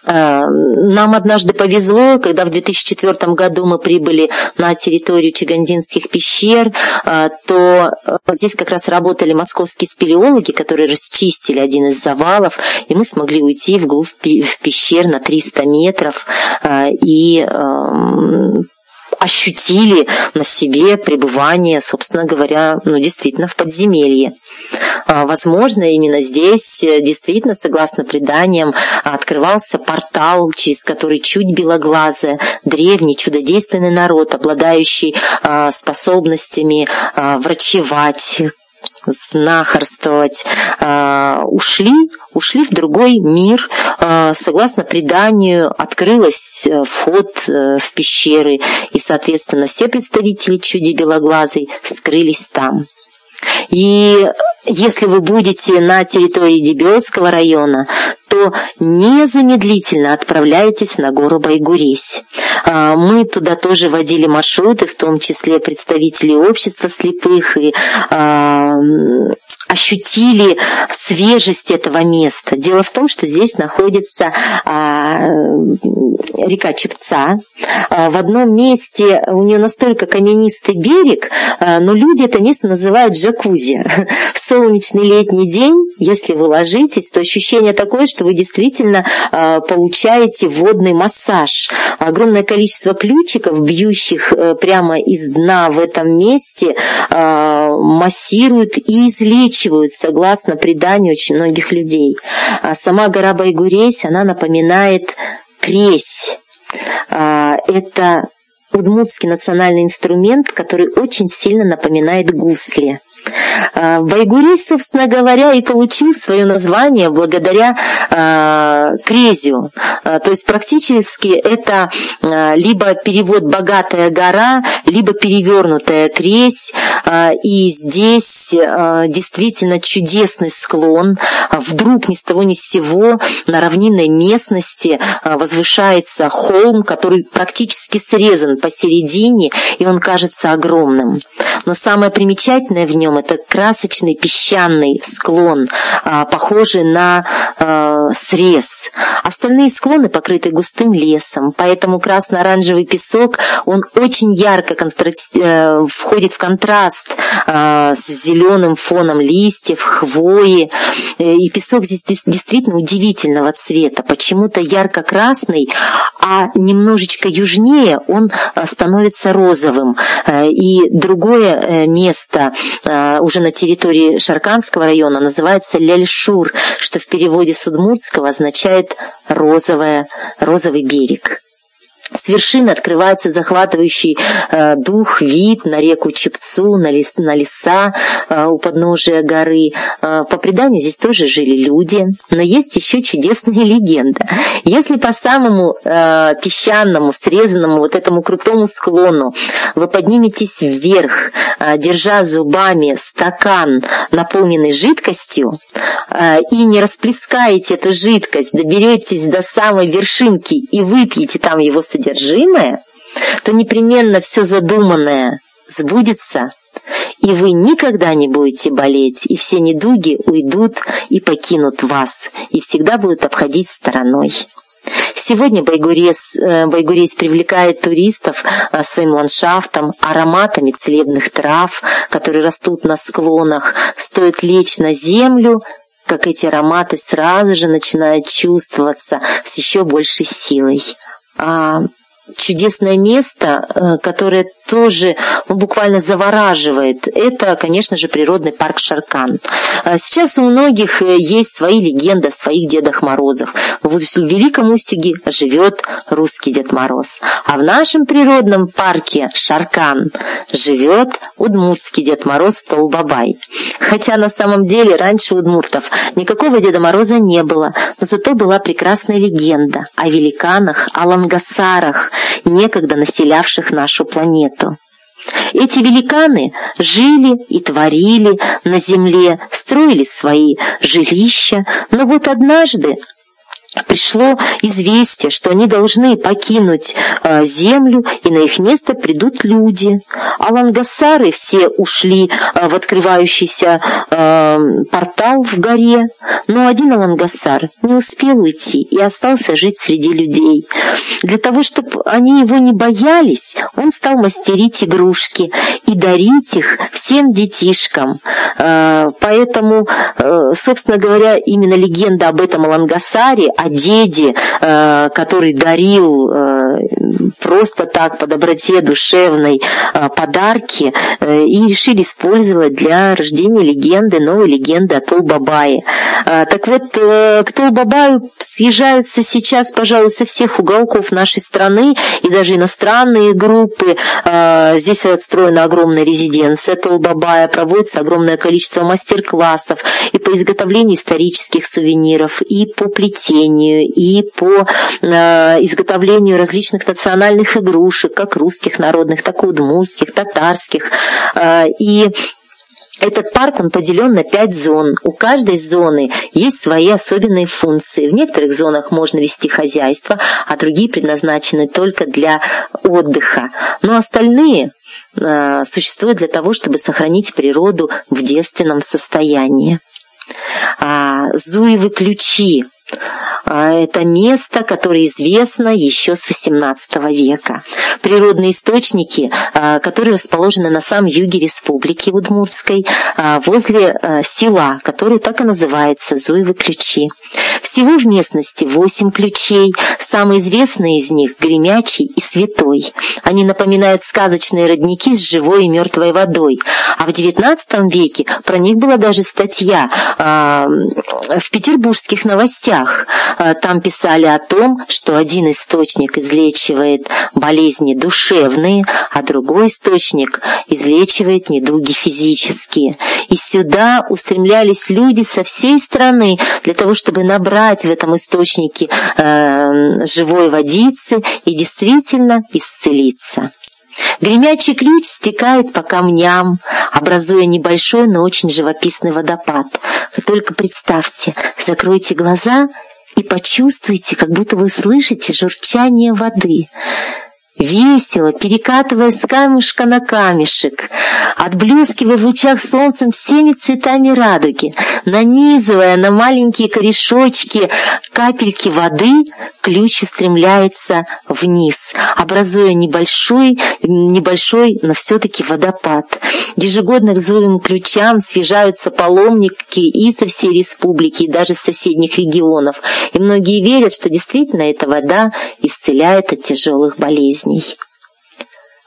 Э, нам однажды повезло, когда в 2004 году мы прибыли на территорию Чагандинских пещер, э, то э, здесь как раз работали московские спелеологи, которые расчистили один из завалов, и мы смогли уйти вглубь пещер на 300 метров. И эм, ощутили на себе пребывание, собственно говоря, ну, действительно в подземелье. А, возможно, именно здесь, э, действительно, согласно преданиям, открывался портал, через который чуть белоглазый, древний, чудодейственный народ, обладающий а, способностями а, врачевать, знахарствовать, а, ушли, ушли в другой мир. А, согласно преданию, открылась э, вход э, в пещеры, и, соответственно, все представители чуди белоглазой скрылись там. И если вы будете на территории Дебелского района, то незамедлительно отправляйтесь на гору Байгуресь. А, мы туда тоже водили маршруты, в том числе представители общества слепых, и а, ощутили свежесть этого места. Дело в том, что здесь находится а, река Чепца. В одном месте у нее настолько каменистый берег, но люди это место называют джакузи. В солнечный летний день, если вы ложитесь, то ощущение такое, что вы действительно э, получаете водный массаж. Огромное количество ключиков, бьющих э, прямо из дна в этом месте, э, массируют и излечивают, согласно преданию очень многих людей. А сама гора Байгуресь, она напоминает кресь. Это удмуртский национальный инструмент, который очень сильно напоминает гусли. А, Байгурий, собственно говоря, и получил свое название благодаря э, крезию. А, то есть практически это либо перевод «богатая гора», либо перевернутая крезь. И здесь действительно чудесный склон. Вдруг ни с того ни с сего на равнинной местности возвышается холм, который практически срезан посередине, и он кажется огромным. Но самое примечательное в нем это красочный песчаный склон, а, похожий на а, срез. Остальные склоны покрыты густым лесом, поэтому красно-оранжевый песок, он очень ярко э, входит в контраст а, с зеленым фоном листьев, хвои. Э, и песок здесь действительно удивительного цвета, почему-то ярко-красный, а немножечко южнее он становится розовым. Э, и другое место уже на территории Шарканского района называется Ляльшур, что в переводе с удмуртского означает «розовая, «розовый берег». С вершины открывается захватывающий э, дух, вид на реку Чепцу, на, лес, на леса э, у подножия горы. Э, по преданию здесь тоже жили люди, но есть еще чудесная легенда. Если по самому э, песчаному, срезанному вот этому крутому склону вы подниметесь вверх, э, держа зубами стакан, наполненный жидкостью, э, и не расплескаете эту жидкость, доберетесь до самой вершинки и выпьете там его содержимое, содержимое, то непременно все задуманное сбудется, и вы никогда не будете болеть, и все недуги уйдут и покинут вас, и всегда будут обходить стороной. Сегодня Байгурес, э, Байгурес привлекает туристов э, своим ландшафтом, ароматами целебных трав, которые растут на склонах. Стоит лечь на землю, как эти ароматы сразу же начинают чувствоваться с еще большей силой чудесное место, э, которое тоже ну, буквально завораживает. Это, конечно же, природный парк Шаркан. А сейчас у многих э, есть свои легенды о своих Дедах Морозах. Вот в Великом Устюге живет русский Дед Мороз. А в нашем природном парке Шаркан живет удмуртский Дед Мороз Толбабай. Хотя на самом деле раньше удмуртов никакого Деда Мороза не было, но зато была прекрасная легенда о великанах, о лангасарах, некогда населявших нашу планету. Эти великаны жили и творили на земле, строили свои жилища, но вот однажды пришло известие, что они должны покинуть э, землю, и на их место придут люди. А лангасары все ушли э, в открывающийся э, портал в горе, но один алангасар не успел уйти и остался жить среди людей. Для того, чтобы они его не боялись, он стал мастерить игрушки и дарить их всем детишкам. Э, поэтому, э, собственно говоря, именно легенда об этом алангасаре, о деде, э, который дарил э, просто так по доброте душевной подарки и решили использовать для рождения легенды, новой легенды о Толбабае. Так вот, к Толбабаю съезжаются сейчас, пожалуй, со всех уголков нашей страны и даже иностранные группы. Здесь отстроена огромная резиденция Толбабая, проводится огромное количество мастер-классов и по изготовлению исторических сувениров, и по плетению, и по изготовлению различных национальных игрушек, как русских народных, так и удмуртских, татарских. И этот парк он поделен на пять зон. У каждой зоны есть свои особенные функции. В некоторых зонах можно вести хозяйство, а другие предназначены только для отдыха. Но остальные э, существуют для того, чтобы сохранить природу в девственном состоянии. А, Зуевы ключи а, это место, которое известно еще с XVIII века. Природные источники, а, которые расположены на самом юге республики Удмуртской, а, возле села, которое так и называется Зуевы ключи. Всего в местности восемь ключей, самые известные из них – Гремячий и Святой. Они напоминают сказочные родники с живой и мертвой водой. А в XIX веке про них была даже статья в петербургских новостях. А, там писали о том, что один источник излечивает болезни душевные, а другой источник излечивает недуги физические. И сюда устремлялись люди со всей страны для того, чтобы набрать в этом источнике э, живой водицы и действительно исцелиться. Гремячий ключ стекает по камням, образуя небольшой, но очень живописный водопад. Вы только представьте, закройте глаза и почувствуйте, как будто вы слышите журчание воды весело, перекатывая с камешка на камешек, отблескивая в лучах солнцем всеми цветами радуги, нанизывая на маленькие корешочки капельки воды, ключ устремляется вниз, образуя небольшой, небольшой, но все-таки водопад. Ежегодно к зловым ключам съезжаются паломники и со всей республики, и даже с соседних регионов. И многие верят, что действительно эта вода исцеляет от тяжелых болезней болезней.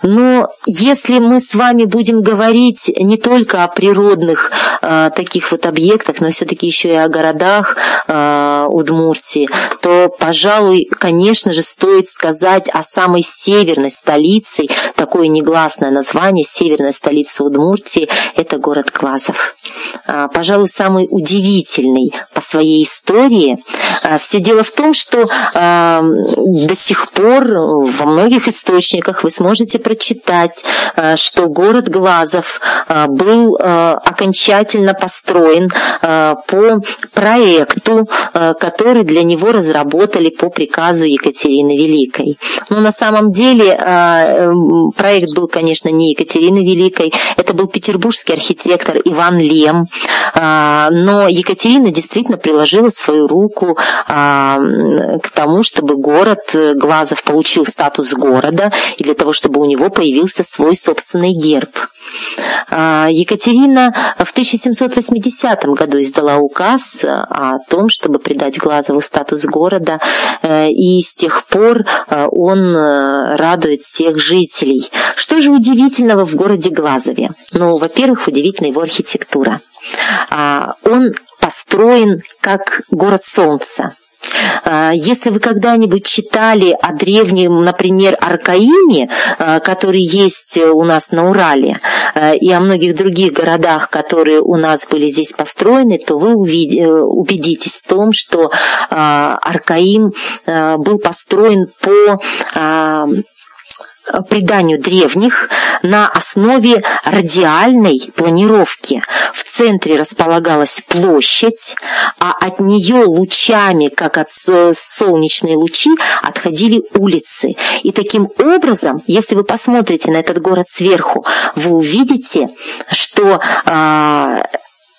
Но если мы с вами будем говорить не только о природных э, таких вот объектах, но все-таки еще и о городах э, Удмуртии, то, пожалуй, конечно же, стоит сказать о самой северной столице, такое негласное название, северная столица Удмуртии, это город Клазов. Э, пожалуй, самый удивительный по своей истории. Э, все дело в том, что э, до сих пор во многих источниках вы сможете прочитать, э, что город Глазов э, был э, окончательно построен по проекту, который для него разработали по приказу Екатерины Великой. Но на самом деле проект был, конечно, не Екатерины Великой, это был петербургский архитектор Иван Лем, но Екатерина действительно приложила свою руку к тому, чтобы город Глазов получил статус города, и для того, чтобы у него него появился свой собственный герб. А, Екатерина в 1780 году издала указ о том, чтобы придать Глазову статус города, э, и с тех пор э, он э, радует всех жителей. Что же удивительного в городе Глазове? Ну, во-первых, удивительна его архитектура. А, он построен как город солнца. А, если вы когда-нибудь читали о древнем, например, Аркаиме, а, который есть у нас на Урале, а, и о многих других городах, которые у нас были здесь построены, то вы убедитесь в том, что Аркаим был построен по преданию древних на основе радиальной планировки. В центре располагалась площадь, а от нее лучами, как от солнечной лучи, отходили улицы. И таким образом, если вы посмотрите на этот город сверху, вы увидите, что э,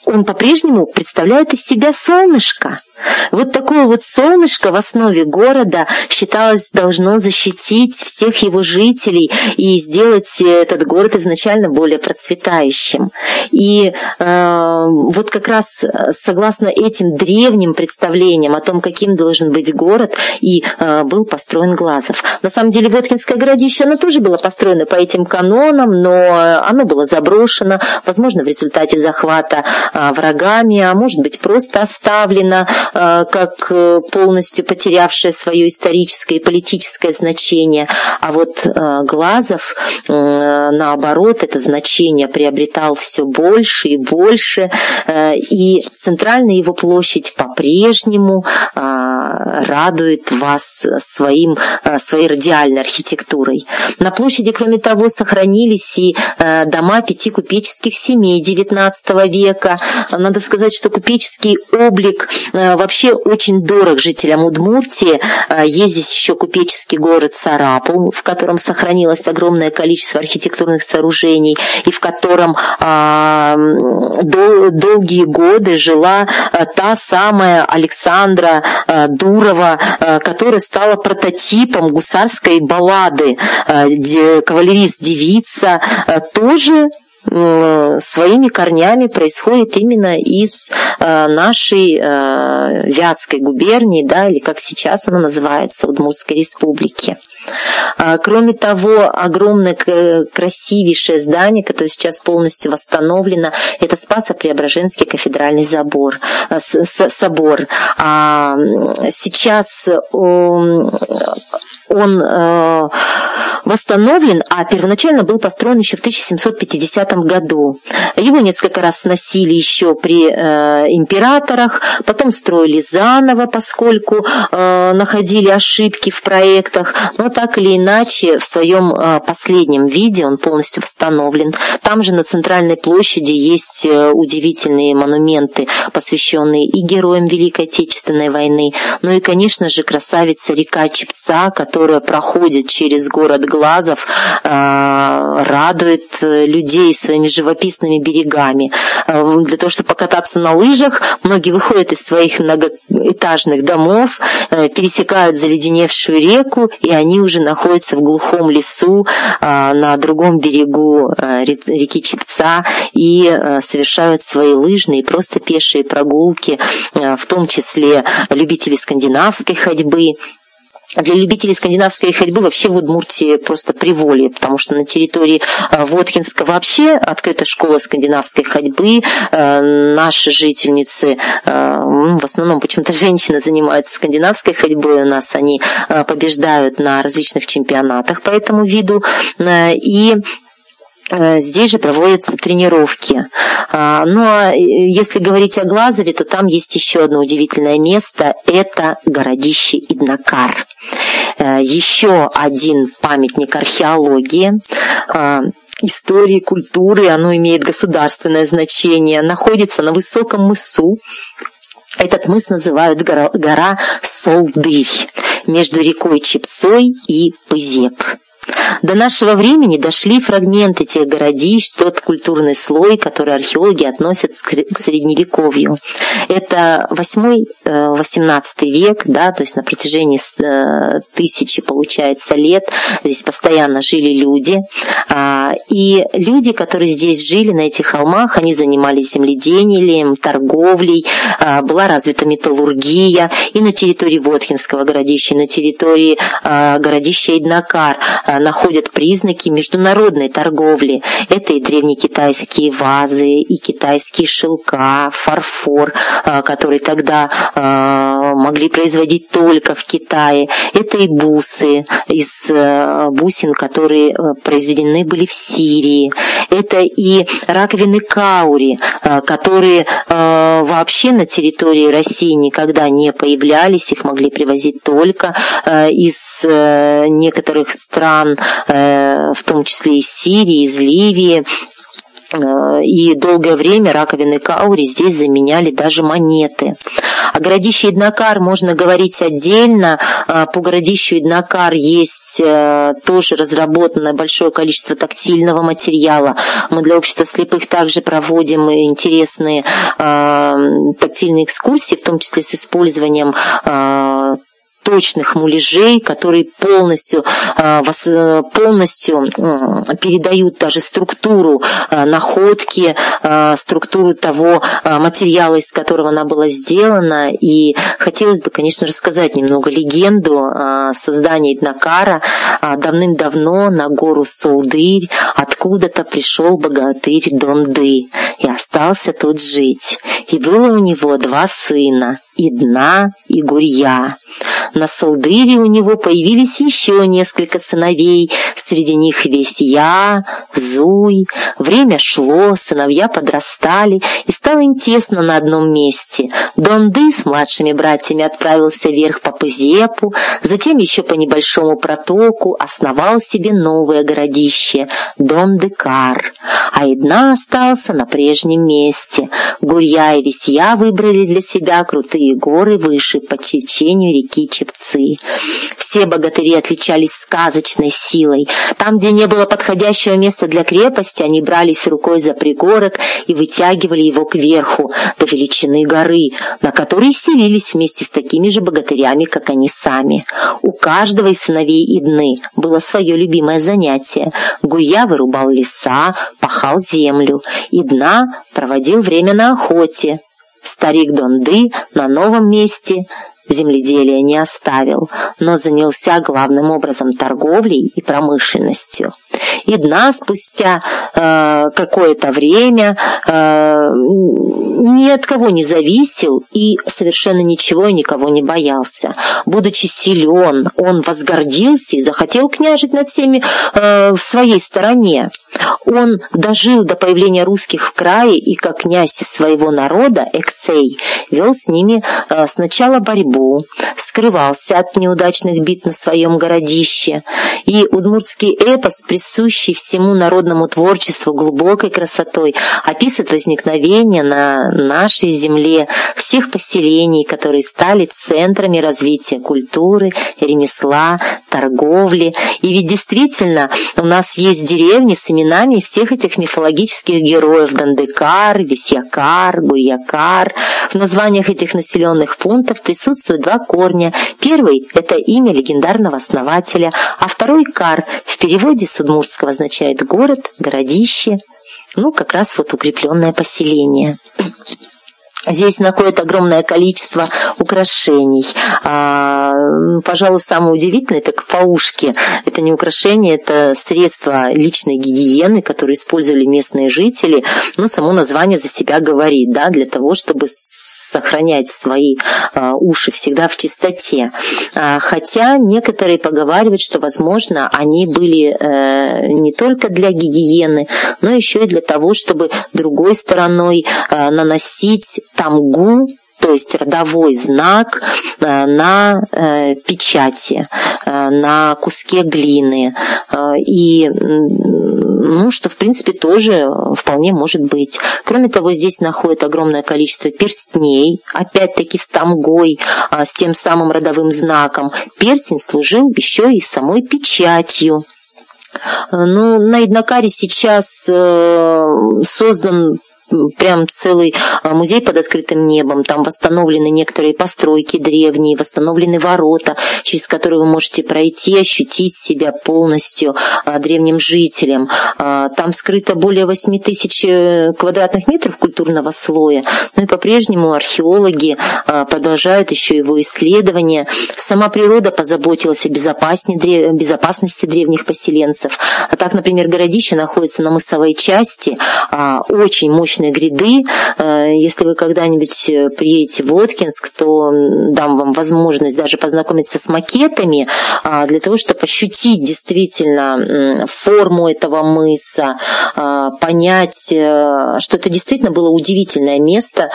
он по-прежнему представляет из себя солнышко – Вот такое вот солнышко в основе города считалось должно защитить всех его жителей и сделать этот город изначально более процветающим. И э, вот как раз согласно этим древним представлениям о том, каким должен быть город, и э, был построен Глазов. На самом деле Воткинское городище, оно тоже было построено по этим канонам, но оно было заброшено, возможно, в результате захвата э, врагами, а может быть просто оставлено Э, как э, полностью потерявшая свое историческое и политическое значение. А вот э, Глазов, наоборот, это значение приобретал все больше и больше, и центральная его площадь по-прежнему радует вас своим, своей радиальной архитектурой. На площади, кроме того, сохранились и дома пяти купеческих семей XIX века. Надо сказать, что купеческий облик вообще очень дорог жителям Удмуртии. А, есть здесь еще купеческий город Сарапул, в котором сохранилось огромное количество архитектурных сооружений и в котором а, долгие годы жила а, та самая Александра Дурова, которая стала прототипом гусарской баллады. Кавалерист-девица тоже своими корнями происходит именно из э, нашей э, Вятской губернии, да, или как сейчас она называется, Удмуртской республики. А, кроме того, огромное красивейшее здание, которое сейчас полностью восстановлено, это Спасо-Преображенский кафедральный забор, собор. А сейчас он э, восстановлен, а первоначально был построен еще в 1750 году. Его несколько раз сносили еще при э, императорах, потом строили заново, поскольку э, находили ошибки в проектах, но так или иначе в своем э, последнем виде он полностью восстановлен. Там же на центральной площади есть э, удивительные монументы, посвященные и героям Великой Отечественной войны, ну и, конечно же, красавица река Чепца, которая которая проходит через город Глазов, э, радует э, людей своими живописными берегами. Э, для того, чтобы покататься на лыжах, многие выходят из своих многоэтажных домов, пересекают заледеневшую реку, и они уже находятся в глухом лесу на другом берегу реки Чепца и совершают свои лыжные, просто пешие прогулки, в том числе любители скандинавской ходьбы, для любителей скандинавской ходьбы вообще в Удмуртии просто приволье, потому что на территории э, Воткинска вообще открыта школа скандинавской ходьбы. Э, наши жительницы, ну, в основном почему-то женщины занимаются скандинавской ходьбой у нас, они побеждают на различных чемпионатах по этому виду. И здесь же проводятся тренировки. А, ну а если говорить о Глазове, то там есть еще одно удивительное место. Это городище Иднакар. Э, еще один памятник археологии а, истории, культуры, оно имеет государственное значение, находится на высоком мысу. Этот мыс называют гора, гора Солдырь между рекой Чепцой и Пызеп. До нашего времени дошли фрагменты тех городищ, тот культурный слой, который археологи относят к средневековью. Это 8-18 э, век, да, то есть на протяжении э, тысячи, получается, лет здесь постоянно жили люди. А, и люди, которые здесь жили на этих холмах, они занимались земледением, торговлей, а, была развита металлургия и на территории Воткинского городища, и на территории а, городища Иднакар находят признаки международной торговли. Это и древнекитайские вазы, и китайские шелка, фарфор, а, который тогда а, могли производить только в Китае. Это и бусы из бусин, которые произведены были в Сирии. Это и раковины каури, которые вообще на территории России никогда не появлялись, их могли привозить только из некоторых стран стран, э, в том числе из Сирии, из Ливии, э, и долгое время раковины каури здесь заменяли даже монеты. О городище Иднакар можно говорить отдельно. По городищу Иднакар есть тоже разработано большое количество тактильного материала. Мы для общества слепых также проводим интересные тактильные экскурсии, в том числе с использованием точных муляжей, которые полностью, а, полностью передают даже структуру а, находки, а, структуру того материала, из которого она была сделана. И хотелось бы, конечно, рассказать немного легенду создания Иднакара. Давным-давно на гору Солдырь откуда-то пришел богатырь Донды и остался тут жить. И было у него два сына – Идна и Гурья. На Солдыре у него появились еще несколько сыновей, среди них весь я, Зуй. Время шло, сыновья подрастали, и стало им тесно на одном месте. Донды с младшими братьями отправился вверх по Пызепу, затем еще по небольшому протоку основал себе новое городище — Дондекар. А Идна остался на прежнем месте. Гурья и Весья выбрали для себя крутые горы выше по течению реки Чепцы. Все богатыри отличались сказочной силой. Там, где не было подходящего места для крепости, они брались рукой за пригорок и вытягивали его кверху, до величины горы, на которой селились вместе с такими же богатырями, как они сами. У каждого из сыновей Идны было свое любимое занятие. Гурья вырубал леса, пахал землю. Идна проводил время на охоте. Старик Донды на новом месте земледелия не оставил, но занялся главным образом торговлей и промышленностью. И дна спустя э, какое-то время э, ни от кого не зависел и совершенно ничего и никого не боялся. Будучи силен, он возгордился и захотел княжить над всеми э, в своей стороне. Он дожил до появления русских в крае и, как князь своего народа, Эксей, вел с ними э, сначала борьбу, скрывался от неудачных бит на своем городище. И удмуртский эпос, присущий всему народному творчеству глубокой красотой, описывает возникновение на нашей земле всех поселений, которые стали центрами развития культуры, ремесла, торговли. И ведь действительно у нас есть деревни с именами всех этих мифологических героев Дандекар, Весьякар, Гурьякар. В названиях этих населенных пунктов присутствуют два корня. Первый – это имя легендарного основателя, а второй – Кар. В переводе с удмуртского означает «город», «городище», ну, как раз вот укрепленное поселение. Здесь находит огромное количество украшений. А, пожалуй, самое удивительное – это паушки. Это не украшения, это средства личной гигиены, которые использовали местные жители. Ну, само название за себя говорит, да, для того, чтобы сохранять свои а, уши всегда в чистоте. А, хотя некоторые поговаривают, что, возможно, они были э, не только для гигиены, но еще и для того, чтобы другой стороной э, наносить тамгу то есть родовой знак э, на э, печати, э, на куске глины. И, ну, что, в принципе, тоже вполне может быть. Кроме того, здесь находят огромное количество перстней, опять-таки с тамгой, с тем самым родовым знаком. Перстень служил еще и самой печатью. Ну, на Иднакаре сейчас создан прям целый а, музей под открытым небом. Там восстановлены некоторые постройки древние, восстановлены ворота, через которые вы можете пройти, ощутить себя полностью а, древним жителем. А, там скрыто более 8 тысяч э, квадратных метров культурного слоя. Ну и по-прежнему археологи продолжают еще его исследования. Сама природа позаботилась о безопасности древних поселенцев. А так, например, городище находится на мысовой части, очень мощно различные гряды. Э, если вы когда-нибудь э, приедете в Воткинск, то дам вам возможность даже познакомиться с макетами а, для того, чтобы ощутить действительно форму этого мыса, а, понять, э, что это действительно было удивительное место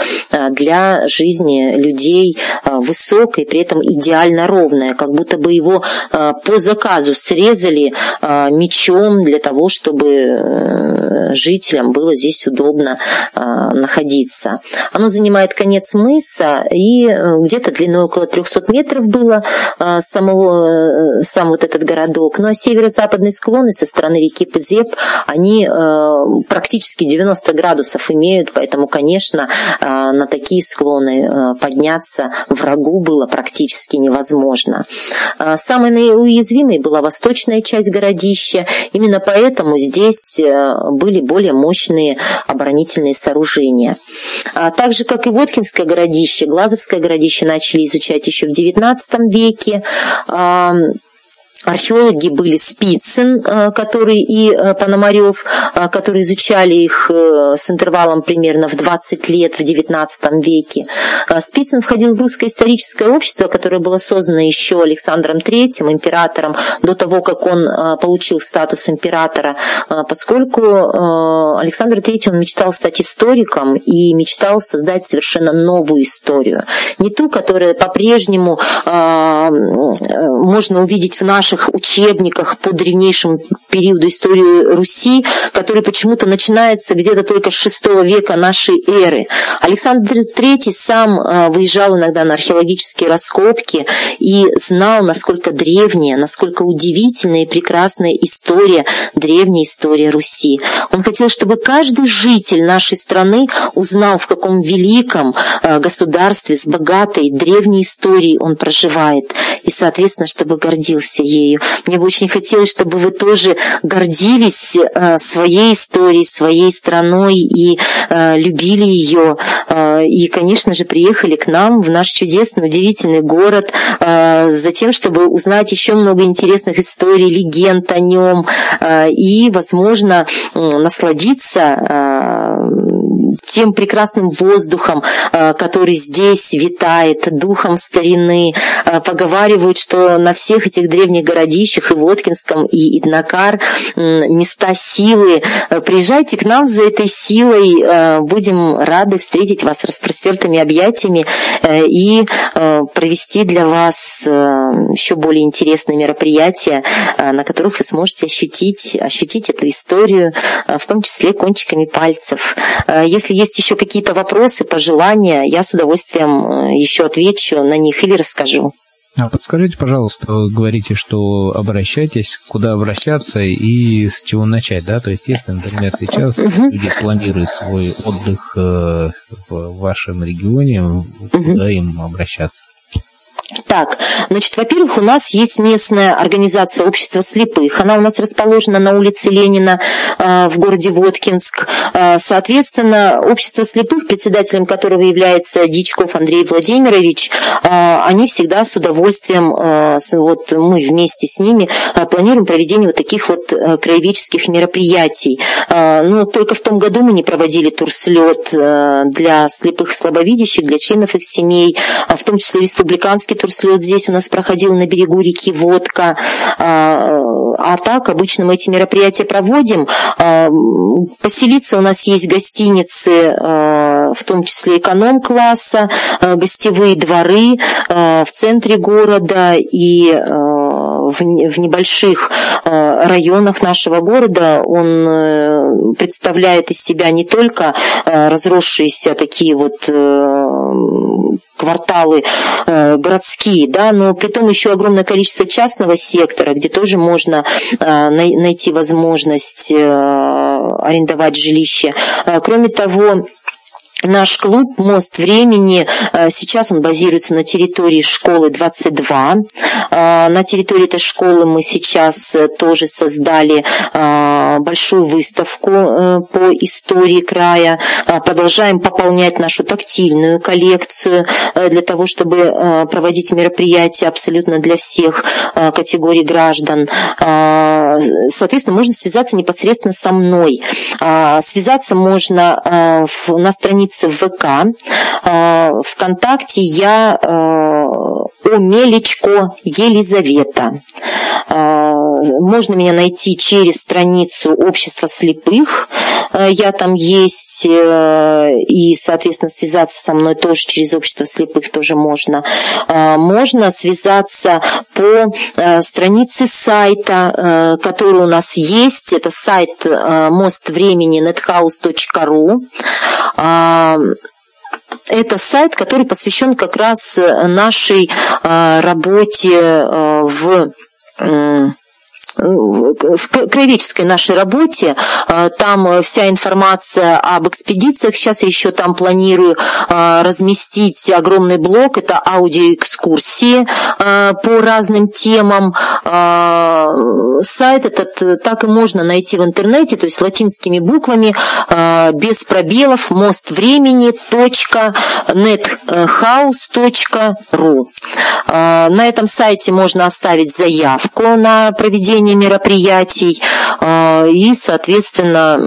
для жизни людей высокой, при этом идеально ровное, как будто бы его по заказу срезали мечом для того, чтобы жителям было здесь удобно находиться. Оно занимает конец мыса и где-то длиной около 300 метров было самого, сам вот этот городок. Ну а северо-западные склоны со стороны реки Пызеп, они практически 90 градусов имеют, поэтому, конечно, на такие склоны подняться врагу было практически невозможно. Самой уязвимой была восточная часть городища. Именно поэтому здесь э, были более мощные оборонительные сооружения. А так же, как и Воткинское городище, Глазовское городище начали изучать еще в XIX веке. Археологи были Спицын, э, который и э, Пономарев, э, которые изучали их с интервалом примерно в 20 лет в XIX веке. Спицын входил в русское историческое общество, которое было создано еще Александром III, императором, до того, как он получил статус императора, поскольку Александр III он мечтал стать историком и мечтал создать совершенно новую историю. Не ту, которая по-прежнему можно увидеть в наших наших учебниках по древнейшему периоду истории Руси, который почему-то начинается где-то только с VI века нашей эры. Александр III сам а, выезжал иногда на археологические раскопки и знал, насколько древняя, насколько удивительная и прекрасная история, древняя история Руси. Он хотел, чтобы каждый житель нашей страны узнал, в каком великом а, государстве с богатой древней историей он проживает, и, соответственно, чтобы гордился ею ею. Мне бы очень хотелось, чтобы вы тоже гордились э, своей историей, своей страной и э, любили ее. Э, и, конечно же, приехали к нам в наш чудесный, удивительный город за тем, чтобы узнать еще много интересных историй, легенд о нем и, возможно, насладиться тем прекрасным воздухом, который здесь витает, духом старины. Поговаривают, что на всех этих древних городищах, и Воткинском, и Иднакар, места силы. Э, приезжайте к нам за этой силой, э, будем рады встретить вас распростертыми объятиями э, и провести для вас еще более интересные мероприятия, на которых вы сможете ощутить, ощутить эту историю, в том числе кончиками пальцев. Если есть еще какие-то вопросы, пожелания, я с удовольствием еще отвечу на них или расскажу. А подскажите, пожалуйста, вы говорите, что обращайтесь, куда обращаться и с чего начать, да? То есть, если, например, сейчас люди планируют свой отдых э, в вашем регионе, куда им обращаться? Так, значит, во-первых, у нас есть местная организация общества слепых. Она у нас расположена на улице Ленина э, в городе Воткинск. Э, соответственно, общество слепых, председателем которого является Дичков Андрей Владимирович, э, они всегда с удовольствием, вот мы вместе с ними планируем проведение вот таких вот краеведческих мероприятий. Но только в том году мы не проводили турслет для слепых и слабовидящих, для членов их семей, в том числе республиканский Короткий турслет здесь у нас проходил на берегу реки Водка. А, а так обычно мы эти мероприятия проводим. А, поселиться у нас есть гостиницы, а, в том числе эконом-класса, гостевые дворы в центре города и в небольших районах нашего города он э, представляет из себя не только разросшиеся такие вот э, кварталы э, городские, да, но при том еще огромное количество частного сектора, где тоже можно э, найти возможность э, арендовать жилище. Э, кроме того, Наш клуб «Мост времени», э, сейчас он базируется на территории школы 22. Э, на территории этой школы мы сейчас э, тоже создали большую выставку по истории края. Продолжаем пополнять нашу тактильную коллекцию для того, чтобы проводить мероприятия абсолютно для всех категорий граждан. Соответственно, можно связаться непосредственно со мной. Связаться можно на странице странице в ВК. А, Вконтакте я а, Омелечко Елизавета. Можно меня найти через страницу Общества слепых. Я там есть, и, соответственно, связаться со мной тоже через Общество слепых тоже можно. Можно связаться по странице сайта, который у нас есть. Это сайт мост времени nethouse.ru это сайт, который посвящен как раз нашей работе в в краеведческой нашей работе. А, там вся информация об экспедициях. Сейчас я еще там планирую а, разместить огромный блок. Это аудиоэкскурсии а, по разным темам. Сайт этот так и можно найти в интернете, то есть латинскими буквами, без пробелов, мост времени .nethouse.ru. На этом сайте можно оставить заявку на проведение проведения мероприятий а, и, соответственно,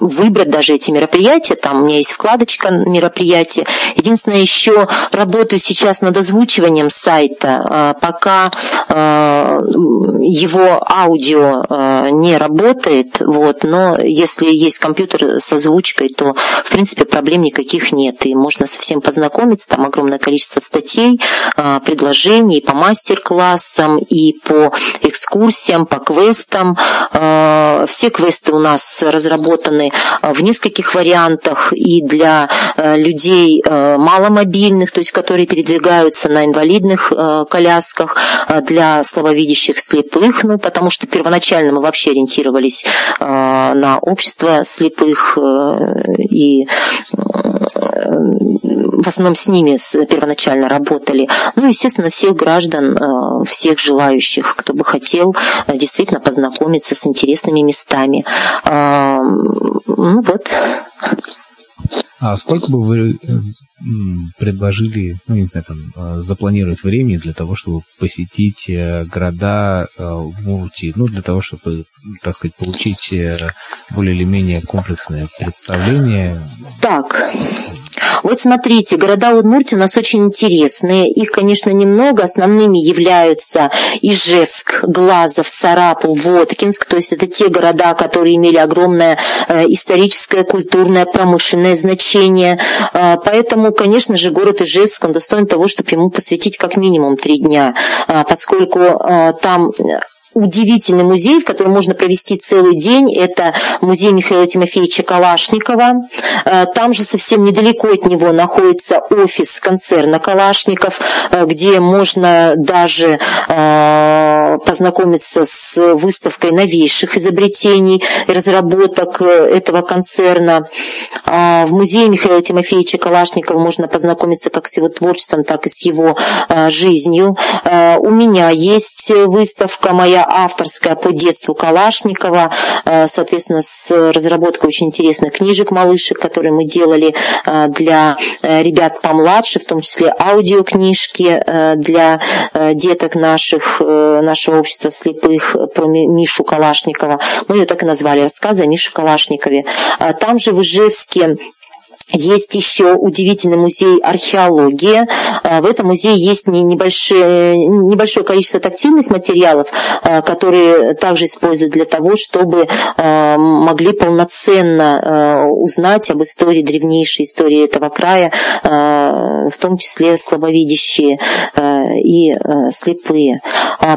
выбрать даже эти мероприятия. Там у меня есть вкладочка мероприятия. Единственное, еще работаю сейчас над озвучиванием сайта. А, пока а, его аудио не работает, вот, но если есть компьютер с озвучкой, то, в принципе, проблем никаких нет. И можно совсем познакомиться. Там огромное количество статей, предложений по мастер-классам и по экскурсиям экскурсиям, по квестам. Э, все квесты у нас разработаны в нескольких вариантах и для э, людей э, маломобильных, то есть которые передвигаются на инвалидных колясках, для слабовидящих слепых, ну, потому что первоначально мы вообще ориентировались на общество слепых и в основном с ними первоначально работали. Ну, естественно, всех граждан, всех желающих, кто бы хотел хотел э, действительно познакомиться с интересными местами. Ну вот. А сколько бы вы предложили, ну, не знаю, там, э, запланировать времени для того, чтобы посетить э, города в Муртии, ну, для того, чтобы, так сказать, получить более или менее комплексное представление? Так, вот смотрите, города Удмуртии у нас очень интересные. Их, конечно, немного. Основными являются Ижевск, Глазов, Сарапул, Воткинск. То есть это те города, которые имели огромное э, историческое, культурное, промышленное значение. Э, поэтому, конечно же, город Ижевск, он достоин того, чтобы ему посвятить как минимум три дня, э, поскольку там удивительный музей, в котором можно провести целый день. Это музей Михаила Тимофеевича Калашникова. Э, там же совсем недалеко от него находится офис концерна Калашников, э, где можно даже э, познакомиться с выставкой новейших изобретений и разработок этого концерна. А в музее Михаила Тимофеевича Калашникова можно познакомиться как с его творчеством, так и с его жизнью. У меня есть выставка моя авторская по детству Калашникова, э, соответственно, с разработкой очень интересных книжек малышек, которые мы делали э, для э, ребят помладше, в том числе аудиокнижки для деток наших, нашего общества слепых про Мишу Калашникова. Мы ее так и назвали «Рассказы о Мише Калашникове». Там же в Ижевске есть еще удивительный музей археологии. А, в этом музее есть небольшое, небольшое количество тактильных материалов, а, которые также используют для того, чтобы а, могли полноценно узнать об истории, древнейшей истории этого края, в том числе слабовидящие и слепые.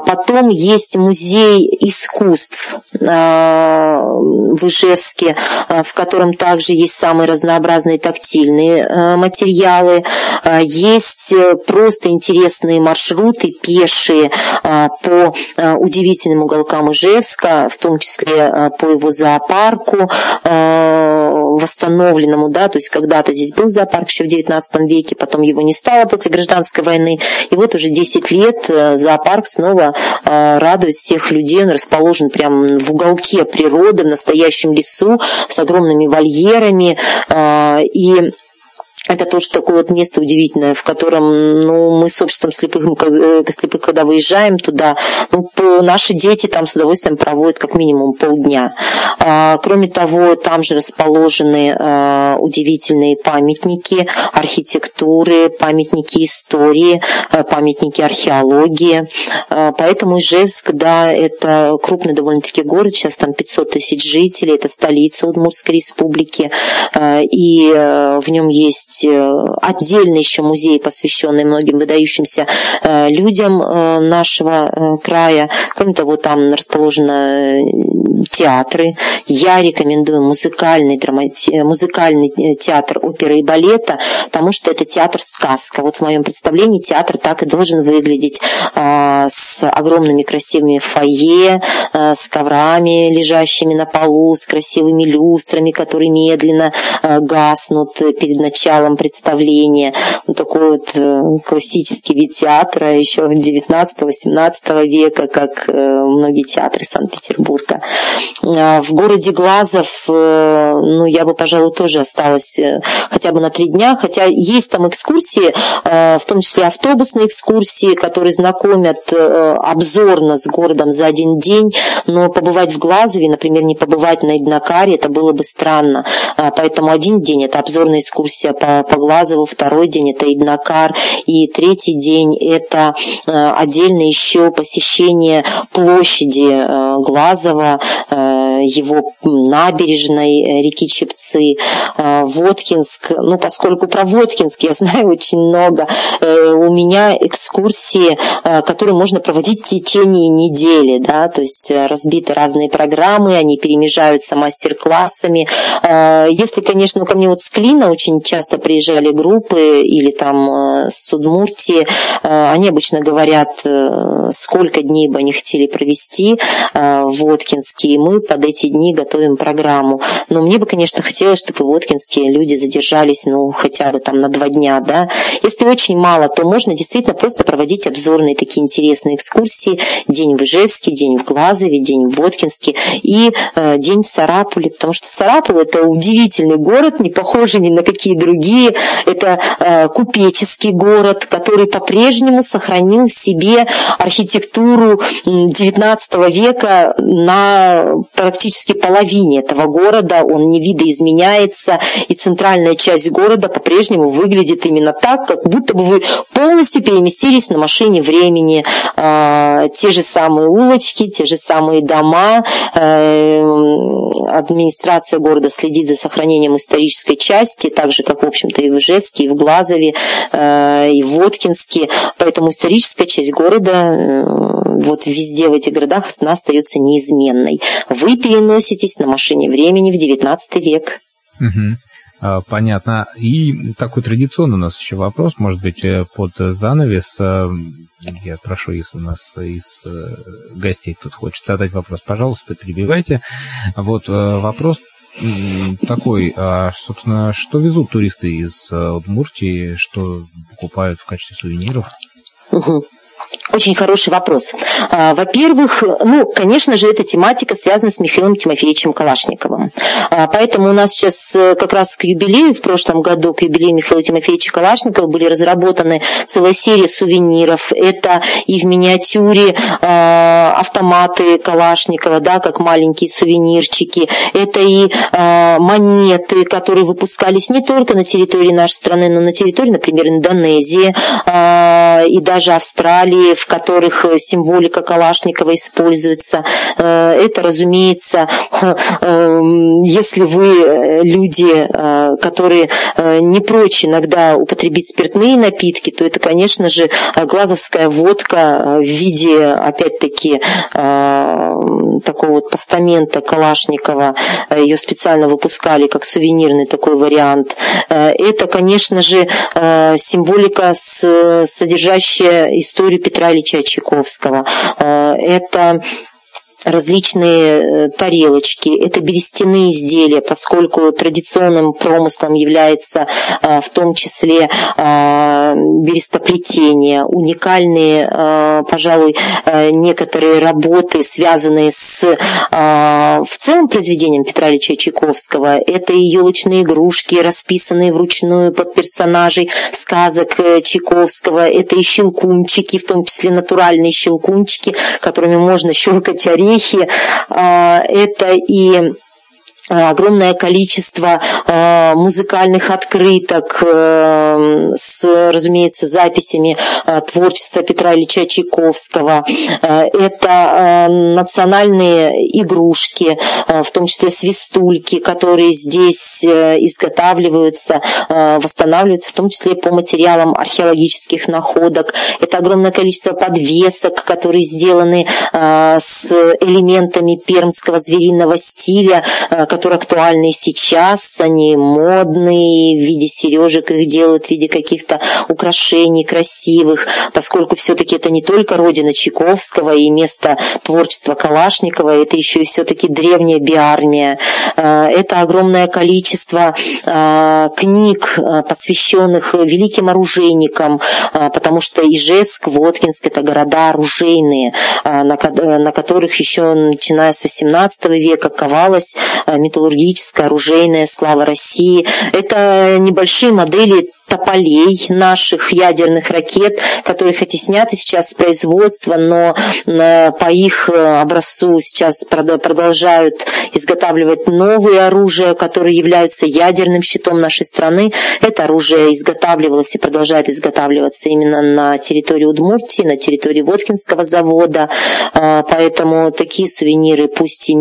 Потом есть музей искусств в Ижевске, в котором также есть самые разнообразные тактильные э, материалы, э, есть э, просто интересные маршруты пешие по удивительным уголкам Ижевска, в том числе по его зоопарку восстановленному, да, то есть когда-то здесь был зоопарк еще в 19 веке, потом его не стало после гражданской войны, и вот уже 10 лет зоопарк снова радует всех людей, он расположен прямо в уголке природы, в настоящем лесу, с огромными вольерами, и это тоже такое вот место удивительное, в котором ну, мы с обществом слепых, э, слепых, когда выезжаем туда, ну, наши дети там с удовольствием проводят как минимум полдня. А, кроме того, там же расположены а, удивительные памятники архитектуры, памятники истории, а, памятники археологии. А, поэтому Ижевск, да, это крупный довольно-таки город, сейчас там 500 тысяч жителей, это столица Удмуртской республики, а, и а, в нем есть есть э, отдельный еще музей, посвященный многим выдающимся э, людям э, нашего края. Кроме того, там расположено театры. Я рекомендую музыкальный, драмати... музыкальный театр оперы и балета, потому что это театр-сказка. Вот в моем представлении театр так и должен выглядеть с огромными красивыми фойе, с коврами, лежащими на полу, с красивыми люстрами, которые медленно гаснут перед началом представления. Вот такой вот э, классический вид театра еще 19-18 века, как э, многие театры Санкт-Петербурга. А, в городе Глазов, э, ну, я бы, пожалуй, тоже осталась хотя бы на три дня, хотя есть там экскурсии, в том числе автобусные экскурсии, которые знакомят обзорно с городом за один день, но побывать в Глазове, например, не побывать на Иднакаре, это было бы странно. А, поэтому один день это обзорная экскурсия по, по Глазову, второй день это Иднакар, и третий день это отдельно еще посещение площади Глазова, Э, его набережной э, реки Чепцы, э, Воткинск. Ну, поскольку про Воткинск я знаю очень много, у меня экскурсии, которые можно проводить в течение недели, да, то есть разбиты разные программы, они перемежаются мастер-классами. Если, конечно, ко мне вот с Клина очень часто приезжали группы или там с Судмуртии, они обычно говорят, сколько дней бы они хотели провести в Воткинске, и мы под эти дни готовим программу. Но мне бы, конечно, хотелось, чтобы воткинские люди задержались, ну, хотя бы там на два дня, да. Если очень мало, то можно действительно просто проводить обзорные такие интересные экскурсии. День в Ижевске, день в Глазове, день в Воткинске и э, день в Сарапуле, потому что Сарапул – это удивительный город, не похожий ни на какие другие. Это э, купеческий город, который по-прежнему сохранил в себе архитектуру XIX века на практически половине этого города, он не видоизменяется, и центральная часть города по-прежнему выглядит именно так, как будто бы вы полностью переместились на машине времени. А, те же самые улочки, те же самые дома. Э, администрация города следит за сохранением исторической части, так же, как, в общем-то, и в Ижевске, и в Глазове, э, и в Воткинске. Поэтому историческая часть города э, вот везде в этих городах она остается неизменной. Вы переноситесь на машине времени в XIX век. Угу. Понятно. И такой традиционный у нас еще вопрос, может быть, э, под занавес. Э, я прошу, если у нас из гостей кто-то хочет задать вопрос, пожалуйста, перебивайте. Вот вопрос такой, а, собственно, что везут туристы из Удмуртии, что покупают в качестве сувениров? Угу. Очень хороший вопрос. А, во-первых, ну, конечно же, эта тематика связана с Михаилом Тимофеевичем Калашниковым. А, поэтому у нас сейчас э, как раз к юбилею, в прошлом году, к юбилею Михаила Тимофеевича Калашникова были разработаны целая серия сувениров. Это и в миниатюре а, автоматы Калашникова, да, как маленькие сувенирчики. Это и монеты, которые выпускались не только на территории нашей страны, но на территории, например, Индонезии и даже Австралии, в которых э, символика Калашникова используется. Э, это, разумеется, эм, если вы э, люди, которые не прочь иногда употребить спиртные напитки, то это, конечно же, глазовская водка в виде, опять-таки, такого вот постамента Калашникова. Ее специально выпускали как сувенирный такой вариант. Это, конечно же, символика, содержащая историю Петра Ильича Чайковского. Э, это различные тарелочки, это берестяные изделия, поскольку традиционным промыслом является в том числе берестоплетение, уникальные, пожалуй, некоторые работы, связанные с в целом произведением Петра Ильича Чайковского. Это и елочные игрушки, расписанные вручную под персонажей сказок Чайковского. Это и щелкунчики, в том числе натуральные щелкунчики, которыми можно щелкать орехи. Это и огромное количество э, музыкальных открыток э, с, разумеется, записями творчества Петра Ильича Чайковского. Это национальные игрушки, в том числе свистульки, которые здесь изготавливаются, восстанавливаются, в том числе по материалам археологических находок. Это огромное количество подвесок, которые сделаны с элементами пермского звериного стиля, которые актуальны сейчас, они модные, в виде сережек их делают, в виде каких-то украшений красивых, поскольку все-таки это не только родина Чайковского и место творчества Калашникова, это еще и все-таки древняя биармия. Э, это огромное количество э, книг, э, посвященных великим оружейникам, потому что Ижевск, Воткинск – это города оружейные, на которых еще начиная с XVIII века ковалась металлургическая, оружейная слава России. Это небольшие модели тополей наших ядерных ракет, которые хоть и сняты сейчас с производства, но э, по их э, образцу сейчас продолжают изготавливать новые оружия, которые являются ядерным щитом нашей страны. Это оружие изготавливалось и продолжает изготавливаться именно на территории Удмуртии, на территории Воткинского завода. Э, поэтому такие сувениры, пусть и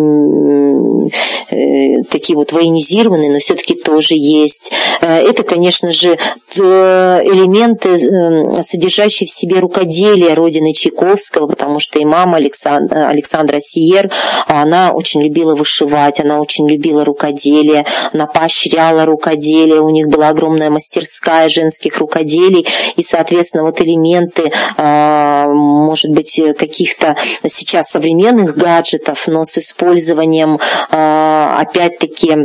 такие вот военизированные, но все-таки тоже есть. Это, конечно же, Э, элементы, э, содержащие в себе рукоделие родины Чайковского, потому что и мама Александра, Александра Сиер, она очень любила вышивать, она очень любила рукоделие, она поощряла рукоделие, у них была огромная мастерская женских рукоделий, и, соответственно, вот элементы, может быть, каких-то сейчас современных гаджетов, но с использованием, опять-таки, Э,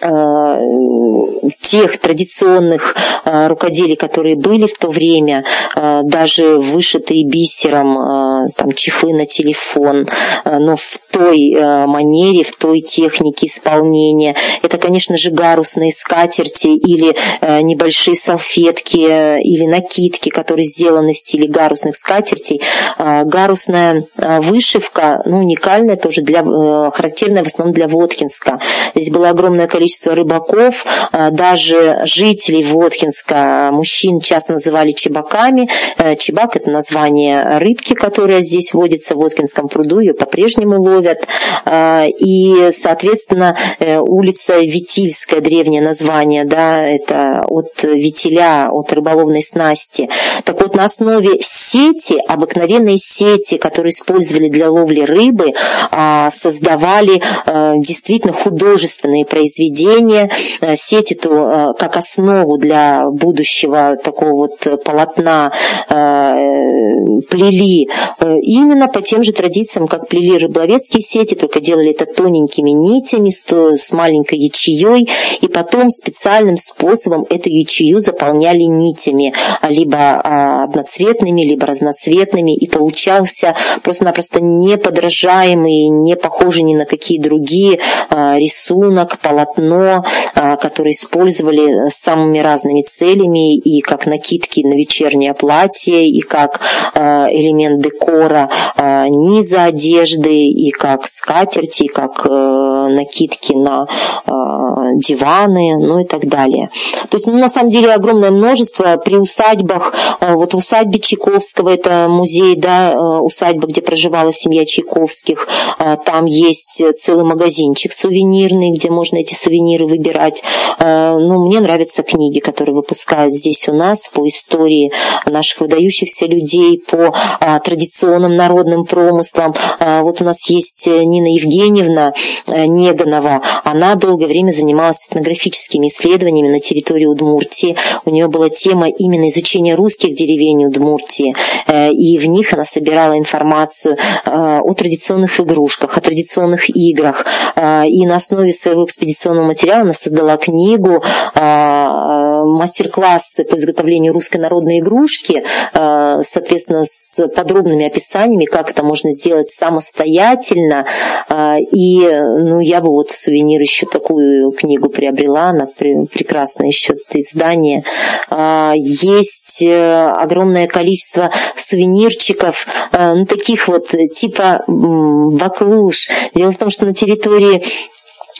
тех традиционных э, рукоделий, которые были в то время, э, даже вышитые бисером, там, чехлы на телефон, но в той манере, в той технике исполнения. Это, конечно же, гарусные скатерти или небольшие салфетки или накидки, которые сделаны в стиле гарусных скатертей. Гарусная вышивка, ну, уникальная тоже, для, характерная в основном для Воткинска. Здесь было огромное количество количество рыбаков, а, даже жителей Воткинска, мужчин часто называли чебаками. Э, чебак – это название рыбки, которая здесь водится в Воткинском пруду, ее по-прежнему ловят. И, соответственно, э, улица Витильская, древнее название, да, это от витиля, от рыболовной снасти. Так вот, на основе сети, обыкновенной сети, которые использовали для ловли рыбы, а, создавали э, действительно художественные произведения произведение, э, сеть эту э, как основу для будущего такого вот полотна э, плели именно по тем же традициям, как плели рыболовецкие сети, только делали это тоненькими нитями с маленькой ячеей, и потом специальным способом эту ячею заполняли нитями, либо а, одноцветными, либо разноцветными, и получался просто-напросто неподражаемый, не похожий ни на какие другие рисунок, полотно, полотно, а, которые использовали самыми разными целями, и как накидки на вечернее платье, и как а, элемент декора а, низа одежды, и как скатерти, и как э, накидки на диваны, ну и так далее. То есть, ну, на самом деле, огромное множество при усадьбах. Вот в усадьбе Чайковского, это музей, да, усадьба, где проживала семья Чайковских, там есть целый магазинчик сувенирный, где можно эти сувениры выбирать. Э, ну, мне нравятся книги, которые выпускают здесь у нас по истории наших выдающихся людей, по традиционным народным промыслам. Вот у нас есть Нина Евгеньевна э, Неганова. Она долгое время занималась занималась этнографическими исследованиями на территории Удмуртии. У нее была тема именно изучения русских деревень Удмуртии, и в них она собирала информацию о традиционных игрушках, о традиционных играх. И на основе своего экспедиционного материала она создала книгу мастер-классы по изготовлению русской народной игрушки, соответственно, с подробными описаниями, как это можно сделать самостоятельно. И ну, я бы вот сувенир еще такую книгу приобрела, она прекрасное еще издание. Есть э, огромное количество сувенирчиков, ну, таких вот типа баклуш. Дело в том, что на территории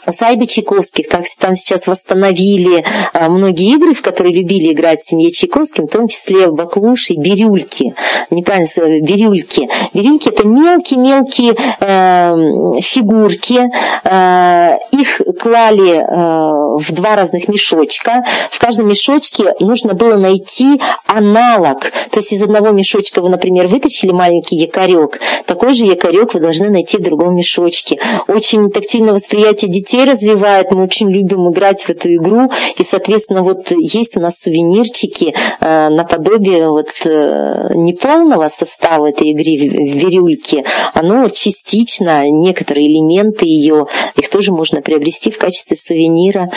усадьбе Чайковских, так, там сейчас восстановили а, многие игры, в которые любили играть в семье Чайковским, в том числе баклуши бирюльки. Неправильно сказать, бирюльки. Бирюльки – это мелкие-мелкие э, фигурки. Э, их клали э, в два разных мешочка. В каждом мешочке нужно было найти аналог. То есть из одного мешочка вы, например, вытащили маленький якорек. Такой же якорек вы должны найти в другом мешочке. Очень тактильное восприятие детей детей развивает, мы очень любим играть в эту игру, и, соответственно, вот есть у нас сувенирчики э, наподобие вот э, неполного состава этой игры в верюльке, оно частично, некоторые элементы ее, их тоже можно приобрести в качестве сувенира.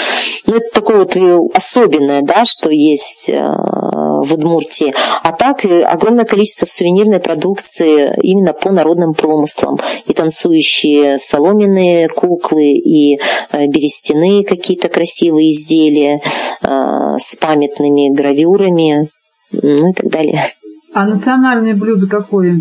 Ну, это такое вот э, особенное, да, что есть э, в Удмуртии. А так огромное количество сувенирной продукции именно по народным промыслам. И танцующие соломенные куклы, и э, берестяные какие-то красивые изделия э, с памятными гравюрами, ну и так далее. А национальное блюдо какое?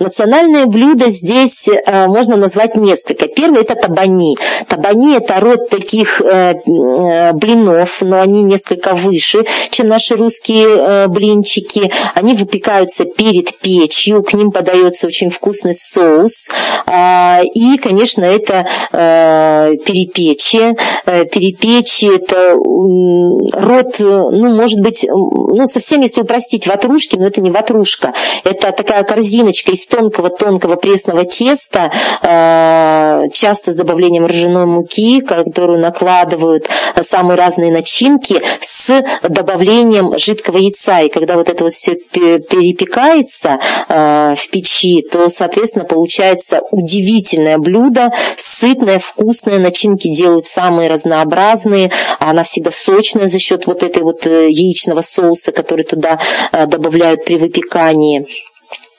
Национальное блюдо здесь э, можно назвать несколько. Первое – это табани. Табани – это род таких э, э, блинов, но они несколько выше, чем наши русские блинчики. Они выпекаются перед печью, к ним подается очень вкусный соус. А, и, конечно, это перепечье. Перепечье – это род, ну, может быть, ну, совсем если упростить, ватрушки, но это не ватрушка. Это такая корзиночка из тонкого-тонкого пресного теста, э, часто с добавлением ржаной муки, которую накладывают самые разные начинки, с добавлением жидкого яйца. И когда вот это вот все перепекается э, в печи, то, соответственно, получается удивительное блюдо, сытное, вкусное, начинки делают самые разнообразные, она всегда сочная за счет вот этой вот э, яичного соуса, который туда добавляют при выпекании.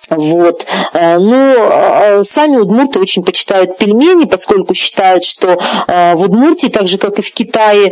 Вот. Э, ну, э, сами удмурты очень почитают пельмени, поскольку считают, что э, в Удмуртии, так же, как и в Китае,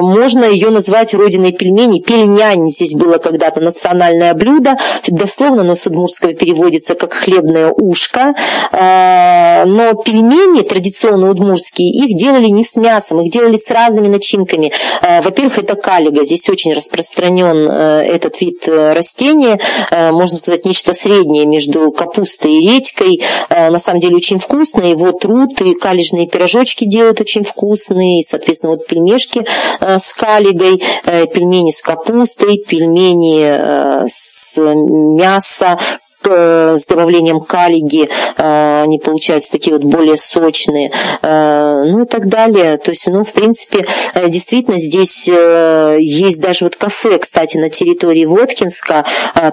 можно ее назвать родиной пельменей. Пельнянь здесь было когда-то национальное блюдо. Дословно оно с удмуртского переводится как хлебное ушко. Но пельмени, традиционно удмуртские, их делали не с мясом, их делали с разными начинками. Во-первых, это калига. Здесь очень распространен этот вид растения. Можно сказать, нечто среднее среднее между капустой и редькой. Э, на самом деле очень вкусно. Его труд и калижные пирожочки делают очень вкусные. И, соответственно, вот пельмешки э, с калигой, э, пельмени с капустой, пельмени с мяса, Э, с добавлением калиги э, они получаются такие вот более сочные, э, ну и так далее. То есть, ну, в принципе, действительно здесь есть даже вот кафе, кстати, на территории Воткинска,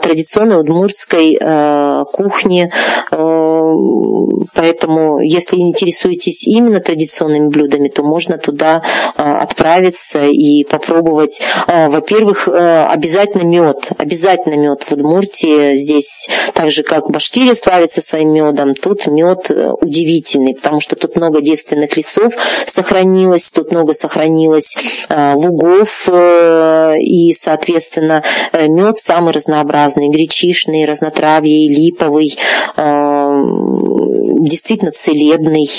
традиционной удмуртской кухни, поэтому, если интересуетесь именно традиционными блюдами, то можно туда отправиться и попробовать. Во-первых, обязательно мед, обязательно мед в Удмуртии здесь так же, как Башкирия славится своим медом, тут мед э, удивительный, потому что тут много девственных лесов сохранилось, тут много сохранилось э, лугов, э, и, соответственно, мед самый разнообразный, гречишный, разнотравье, липовый, действительно целебный.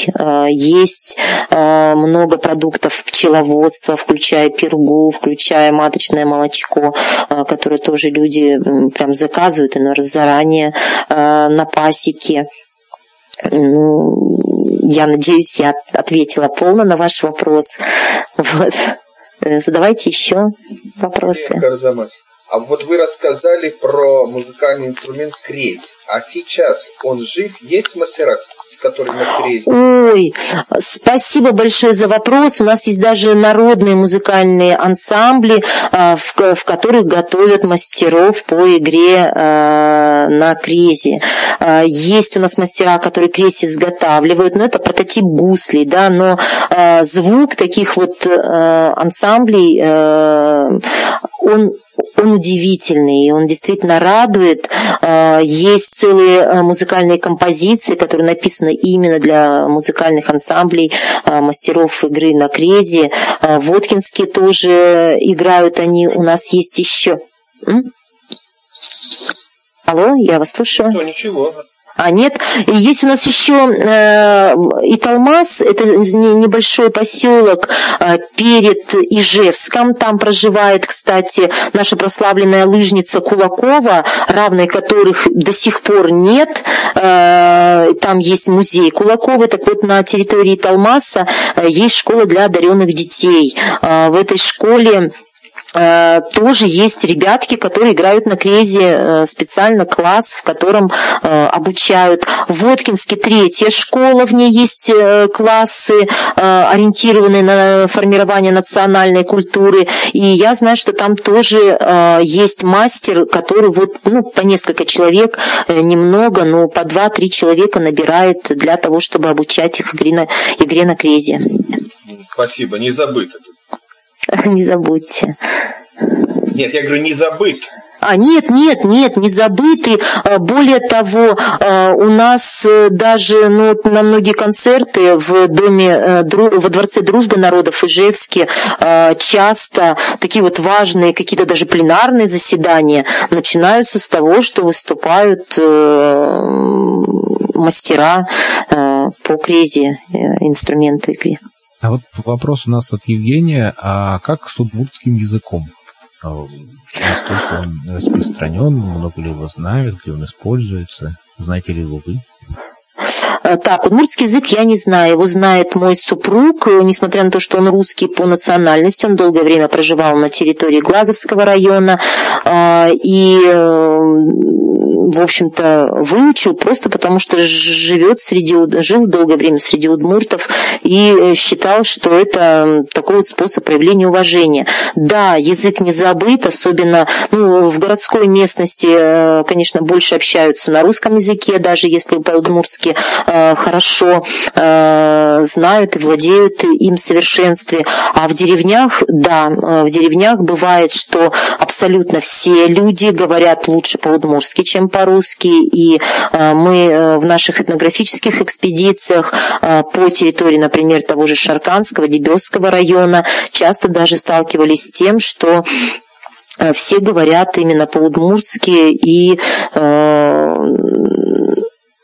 Есть много продуктов пчеловодства, включая пергу, включая маточное молочко, которое тоже люди прям заказывают, раз заранее на пасеке. Ну, я надеюсь, я ответила полно на ваш вопрос. Вот. Э, задавайте еще вопросы. А вот вы рассказали про музыкальный инструмент кресь. А сейчас он жив? Есть в мастерах? который на крезе? Ой, спасибо большое за вопрос. У нас есть даже народные музыкальные ансамбли, а, в, в которых готовят мастеров по игре а, на крезе. А, есть у нас мастера, которые крез изготавливают, но это прототип гуслей, да, но звук таких вот ансамблей, он он удивительный, он действительно радует. А, есть целые а, музыкальные композиции, которые написаны именно для музыкальных ансамблей а, мастеров игры на крезе. Воткинские тоже играют они. У нас есть еще... Алло, я вас слушаю. Ну, ничего. А нет, есть у нас еще э, Италмас, это небольшой поселок э, перед Ижевском. Там проживает, кстати, наша прославленная лыжница Кулакова, равной которых до сих пор нет. Э, там есть музей Кулаковой. Так вот, на территории Италмаса э, есть школа для одаренных детей. Э, в этой школе тоже есть ребятки, которые играют на крезе э, специально класс, в котором э, обучают. В Воткинске третья школа, в ней есть классы, ориентированные на формирование национальной культуры. И я знаю, что там тоже есть мастер, который вот ну, по несколько человек, немного, но по два-три человека набирает для того, чтобы обучать их игре на, игре на крезе. Спасибо, не забыто. Не забудьте. Нет, я говорю, не забыт. А, нет, нет, нет, не забытый. А, более того, а, у нас э, даже ну, на многие концерты в доме, э, во Дворце Дружбы народов Ижевске а, часто такие вот важные какие-то даже пленарные заседания начинаются с того, что выступают э, мастера по крезе инструменту игре. А вот вопрос у нас от Евгения. А как с удмуртским языком? А, насколько он распространен? Много ли его знают? Где он используется? Знаете ли его вы? Э, так, удмуртский язык я не знаю. Его знает мой супруг, несмотря на то, что он русский по национальности. Он долгое время проживал на территории Глазовского района. А, и э, в общем-то, выучил просто потому, что живет среди, жил долгое время среди удмуртов и э, считал, что это такой вот способ проявления уважения. Да, язык не забыт, особенно ну, в городской местности, э, конечно, больше общаются на русском языке, даже если по-удмуртски э, хорошо знают и владеют им в совершенстве. А в деревнях, да, в деревнях бывает, что абсолютно все люди говорят лучше по-удмуртски, чем по по-русски, и э, мы э, в наших этнографических экспедициях э, по территории, например, того же Шарканского, Дебесского района часто даже сталкивались с тем, что все говорят именно по-удмуртски и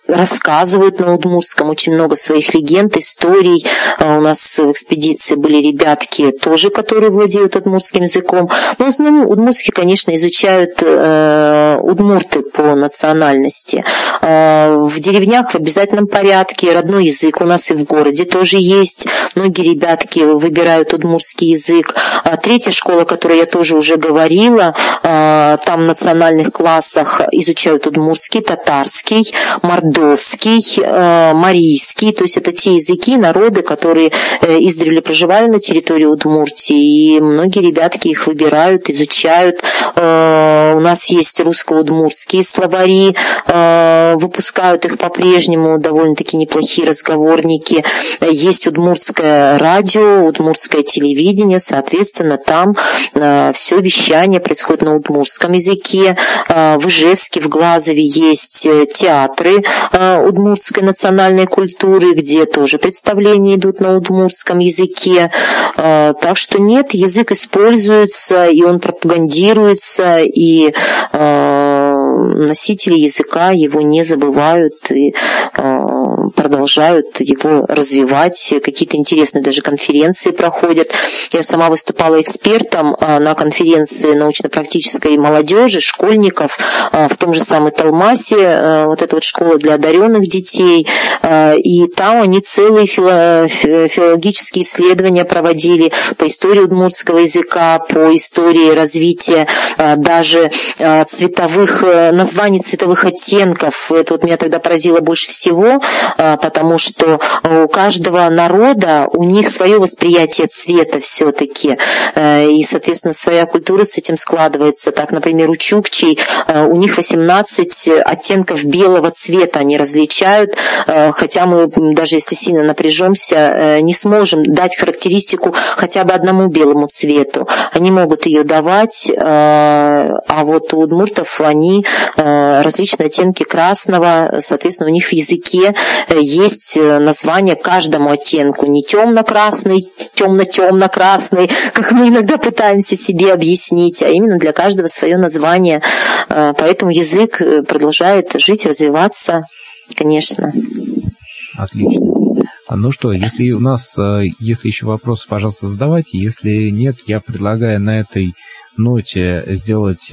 рассказывают на удмурском очень много своих легенд, историй. А у нас в экспедиции были ребятки тоже, которые владеют удмуртским языком. Но в основном удмуртский, конечно, изучают э, удмурты по национальности. Э, в деревнях в обязательном порядке родной язык у нас и в городе тоже есть. Многие ребятки выбирают удмуртский язык. А третья школа, о которой я тоже уже говорила, э, там в национальных классах изучают удмуртский, татарский, мордовский, молдовский, э, марийский, то есть это те языки, народы, которые э, издревле проживали на территории Удмуртии, и многие ребятки их выбирают, изучают. Э, у нас есть русско-удмуртские словари, выпускают их по-прежнему, довольно-таки неплохие разговорники. Есть удмуртское радио, удмуртское телевидение, соответственно, там все вещание происходит на удмуртском языке. В Ижевске, в Глазове есть театры, удмуртской национальной культуры, где тоже представления идут на удмуртском языке. Э, так что нет, язык используется, и он пропагандируется, и э, носители языка его не забывают и продолжают его развивать. Какие-то интересные даже конференции проходят. Я сама выступала экспертом на конференции научно-практической молодежи, школьников в том же самом Талмасе. Вот эта вот школа для одаренных детей, э, и там они целые филологические исследования проводили по истории удмуртского языка, по истории развития э, даже э, цветовых, названий цветовых оттенков. Это вот меня тогда поразило больше всего. потому что у каждого народа у них свое восприятие цвета все-таки, и, соответственно, своя культура с этим складывается. Так, например, у чукчей у них 18 оттенков белого цвета они различают, хотя мы даже если сильно напряжемся, не сможем дать характеристику хотя бы одному белому цвету. Они могут ее давать, а вот у удмуртов они различные оттенки красного, соответственно, у них в языке есть название каждому оттенку. Не темно-красный, темно-темно-красный, как мы иногда пытаемся себе объяснить, а именно для каждого свое название. Поэтому язык продолжает жить, развиваться, конечно. Отлично. Ну что, если у нас, если еще вопросы, пожалуйста, задавайте. Если нет, я предлагаю на этой ноте сделать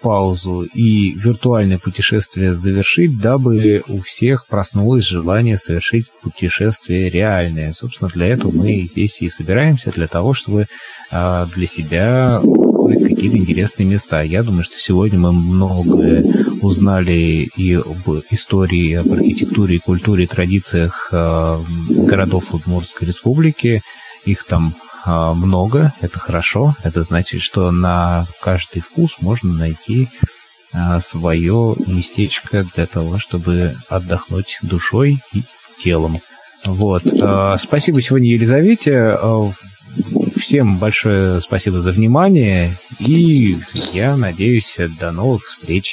паузу и виртуальное путешествие завершить, дабы у всех проснулось желание совершить путешествие реальное. Собственно, для этого мы здесь и собираемся, для того, чтобы для себя какие-то интересные места. Я думаю, что сегодня мы многое узнали и об истории, об архитектуре, культуре, и традициях городов Удмуртской республики. Их там много, это хорошо. Это значит, что на каждый вкус можно найти свое местечко для того, чтобы отдохнуть душой и телом. Вот. Спасибо сегодня Елизавете. Всем большое спасибо за внимание. И я надеюсь, до новых встреч.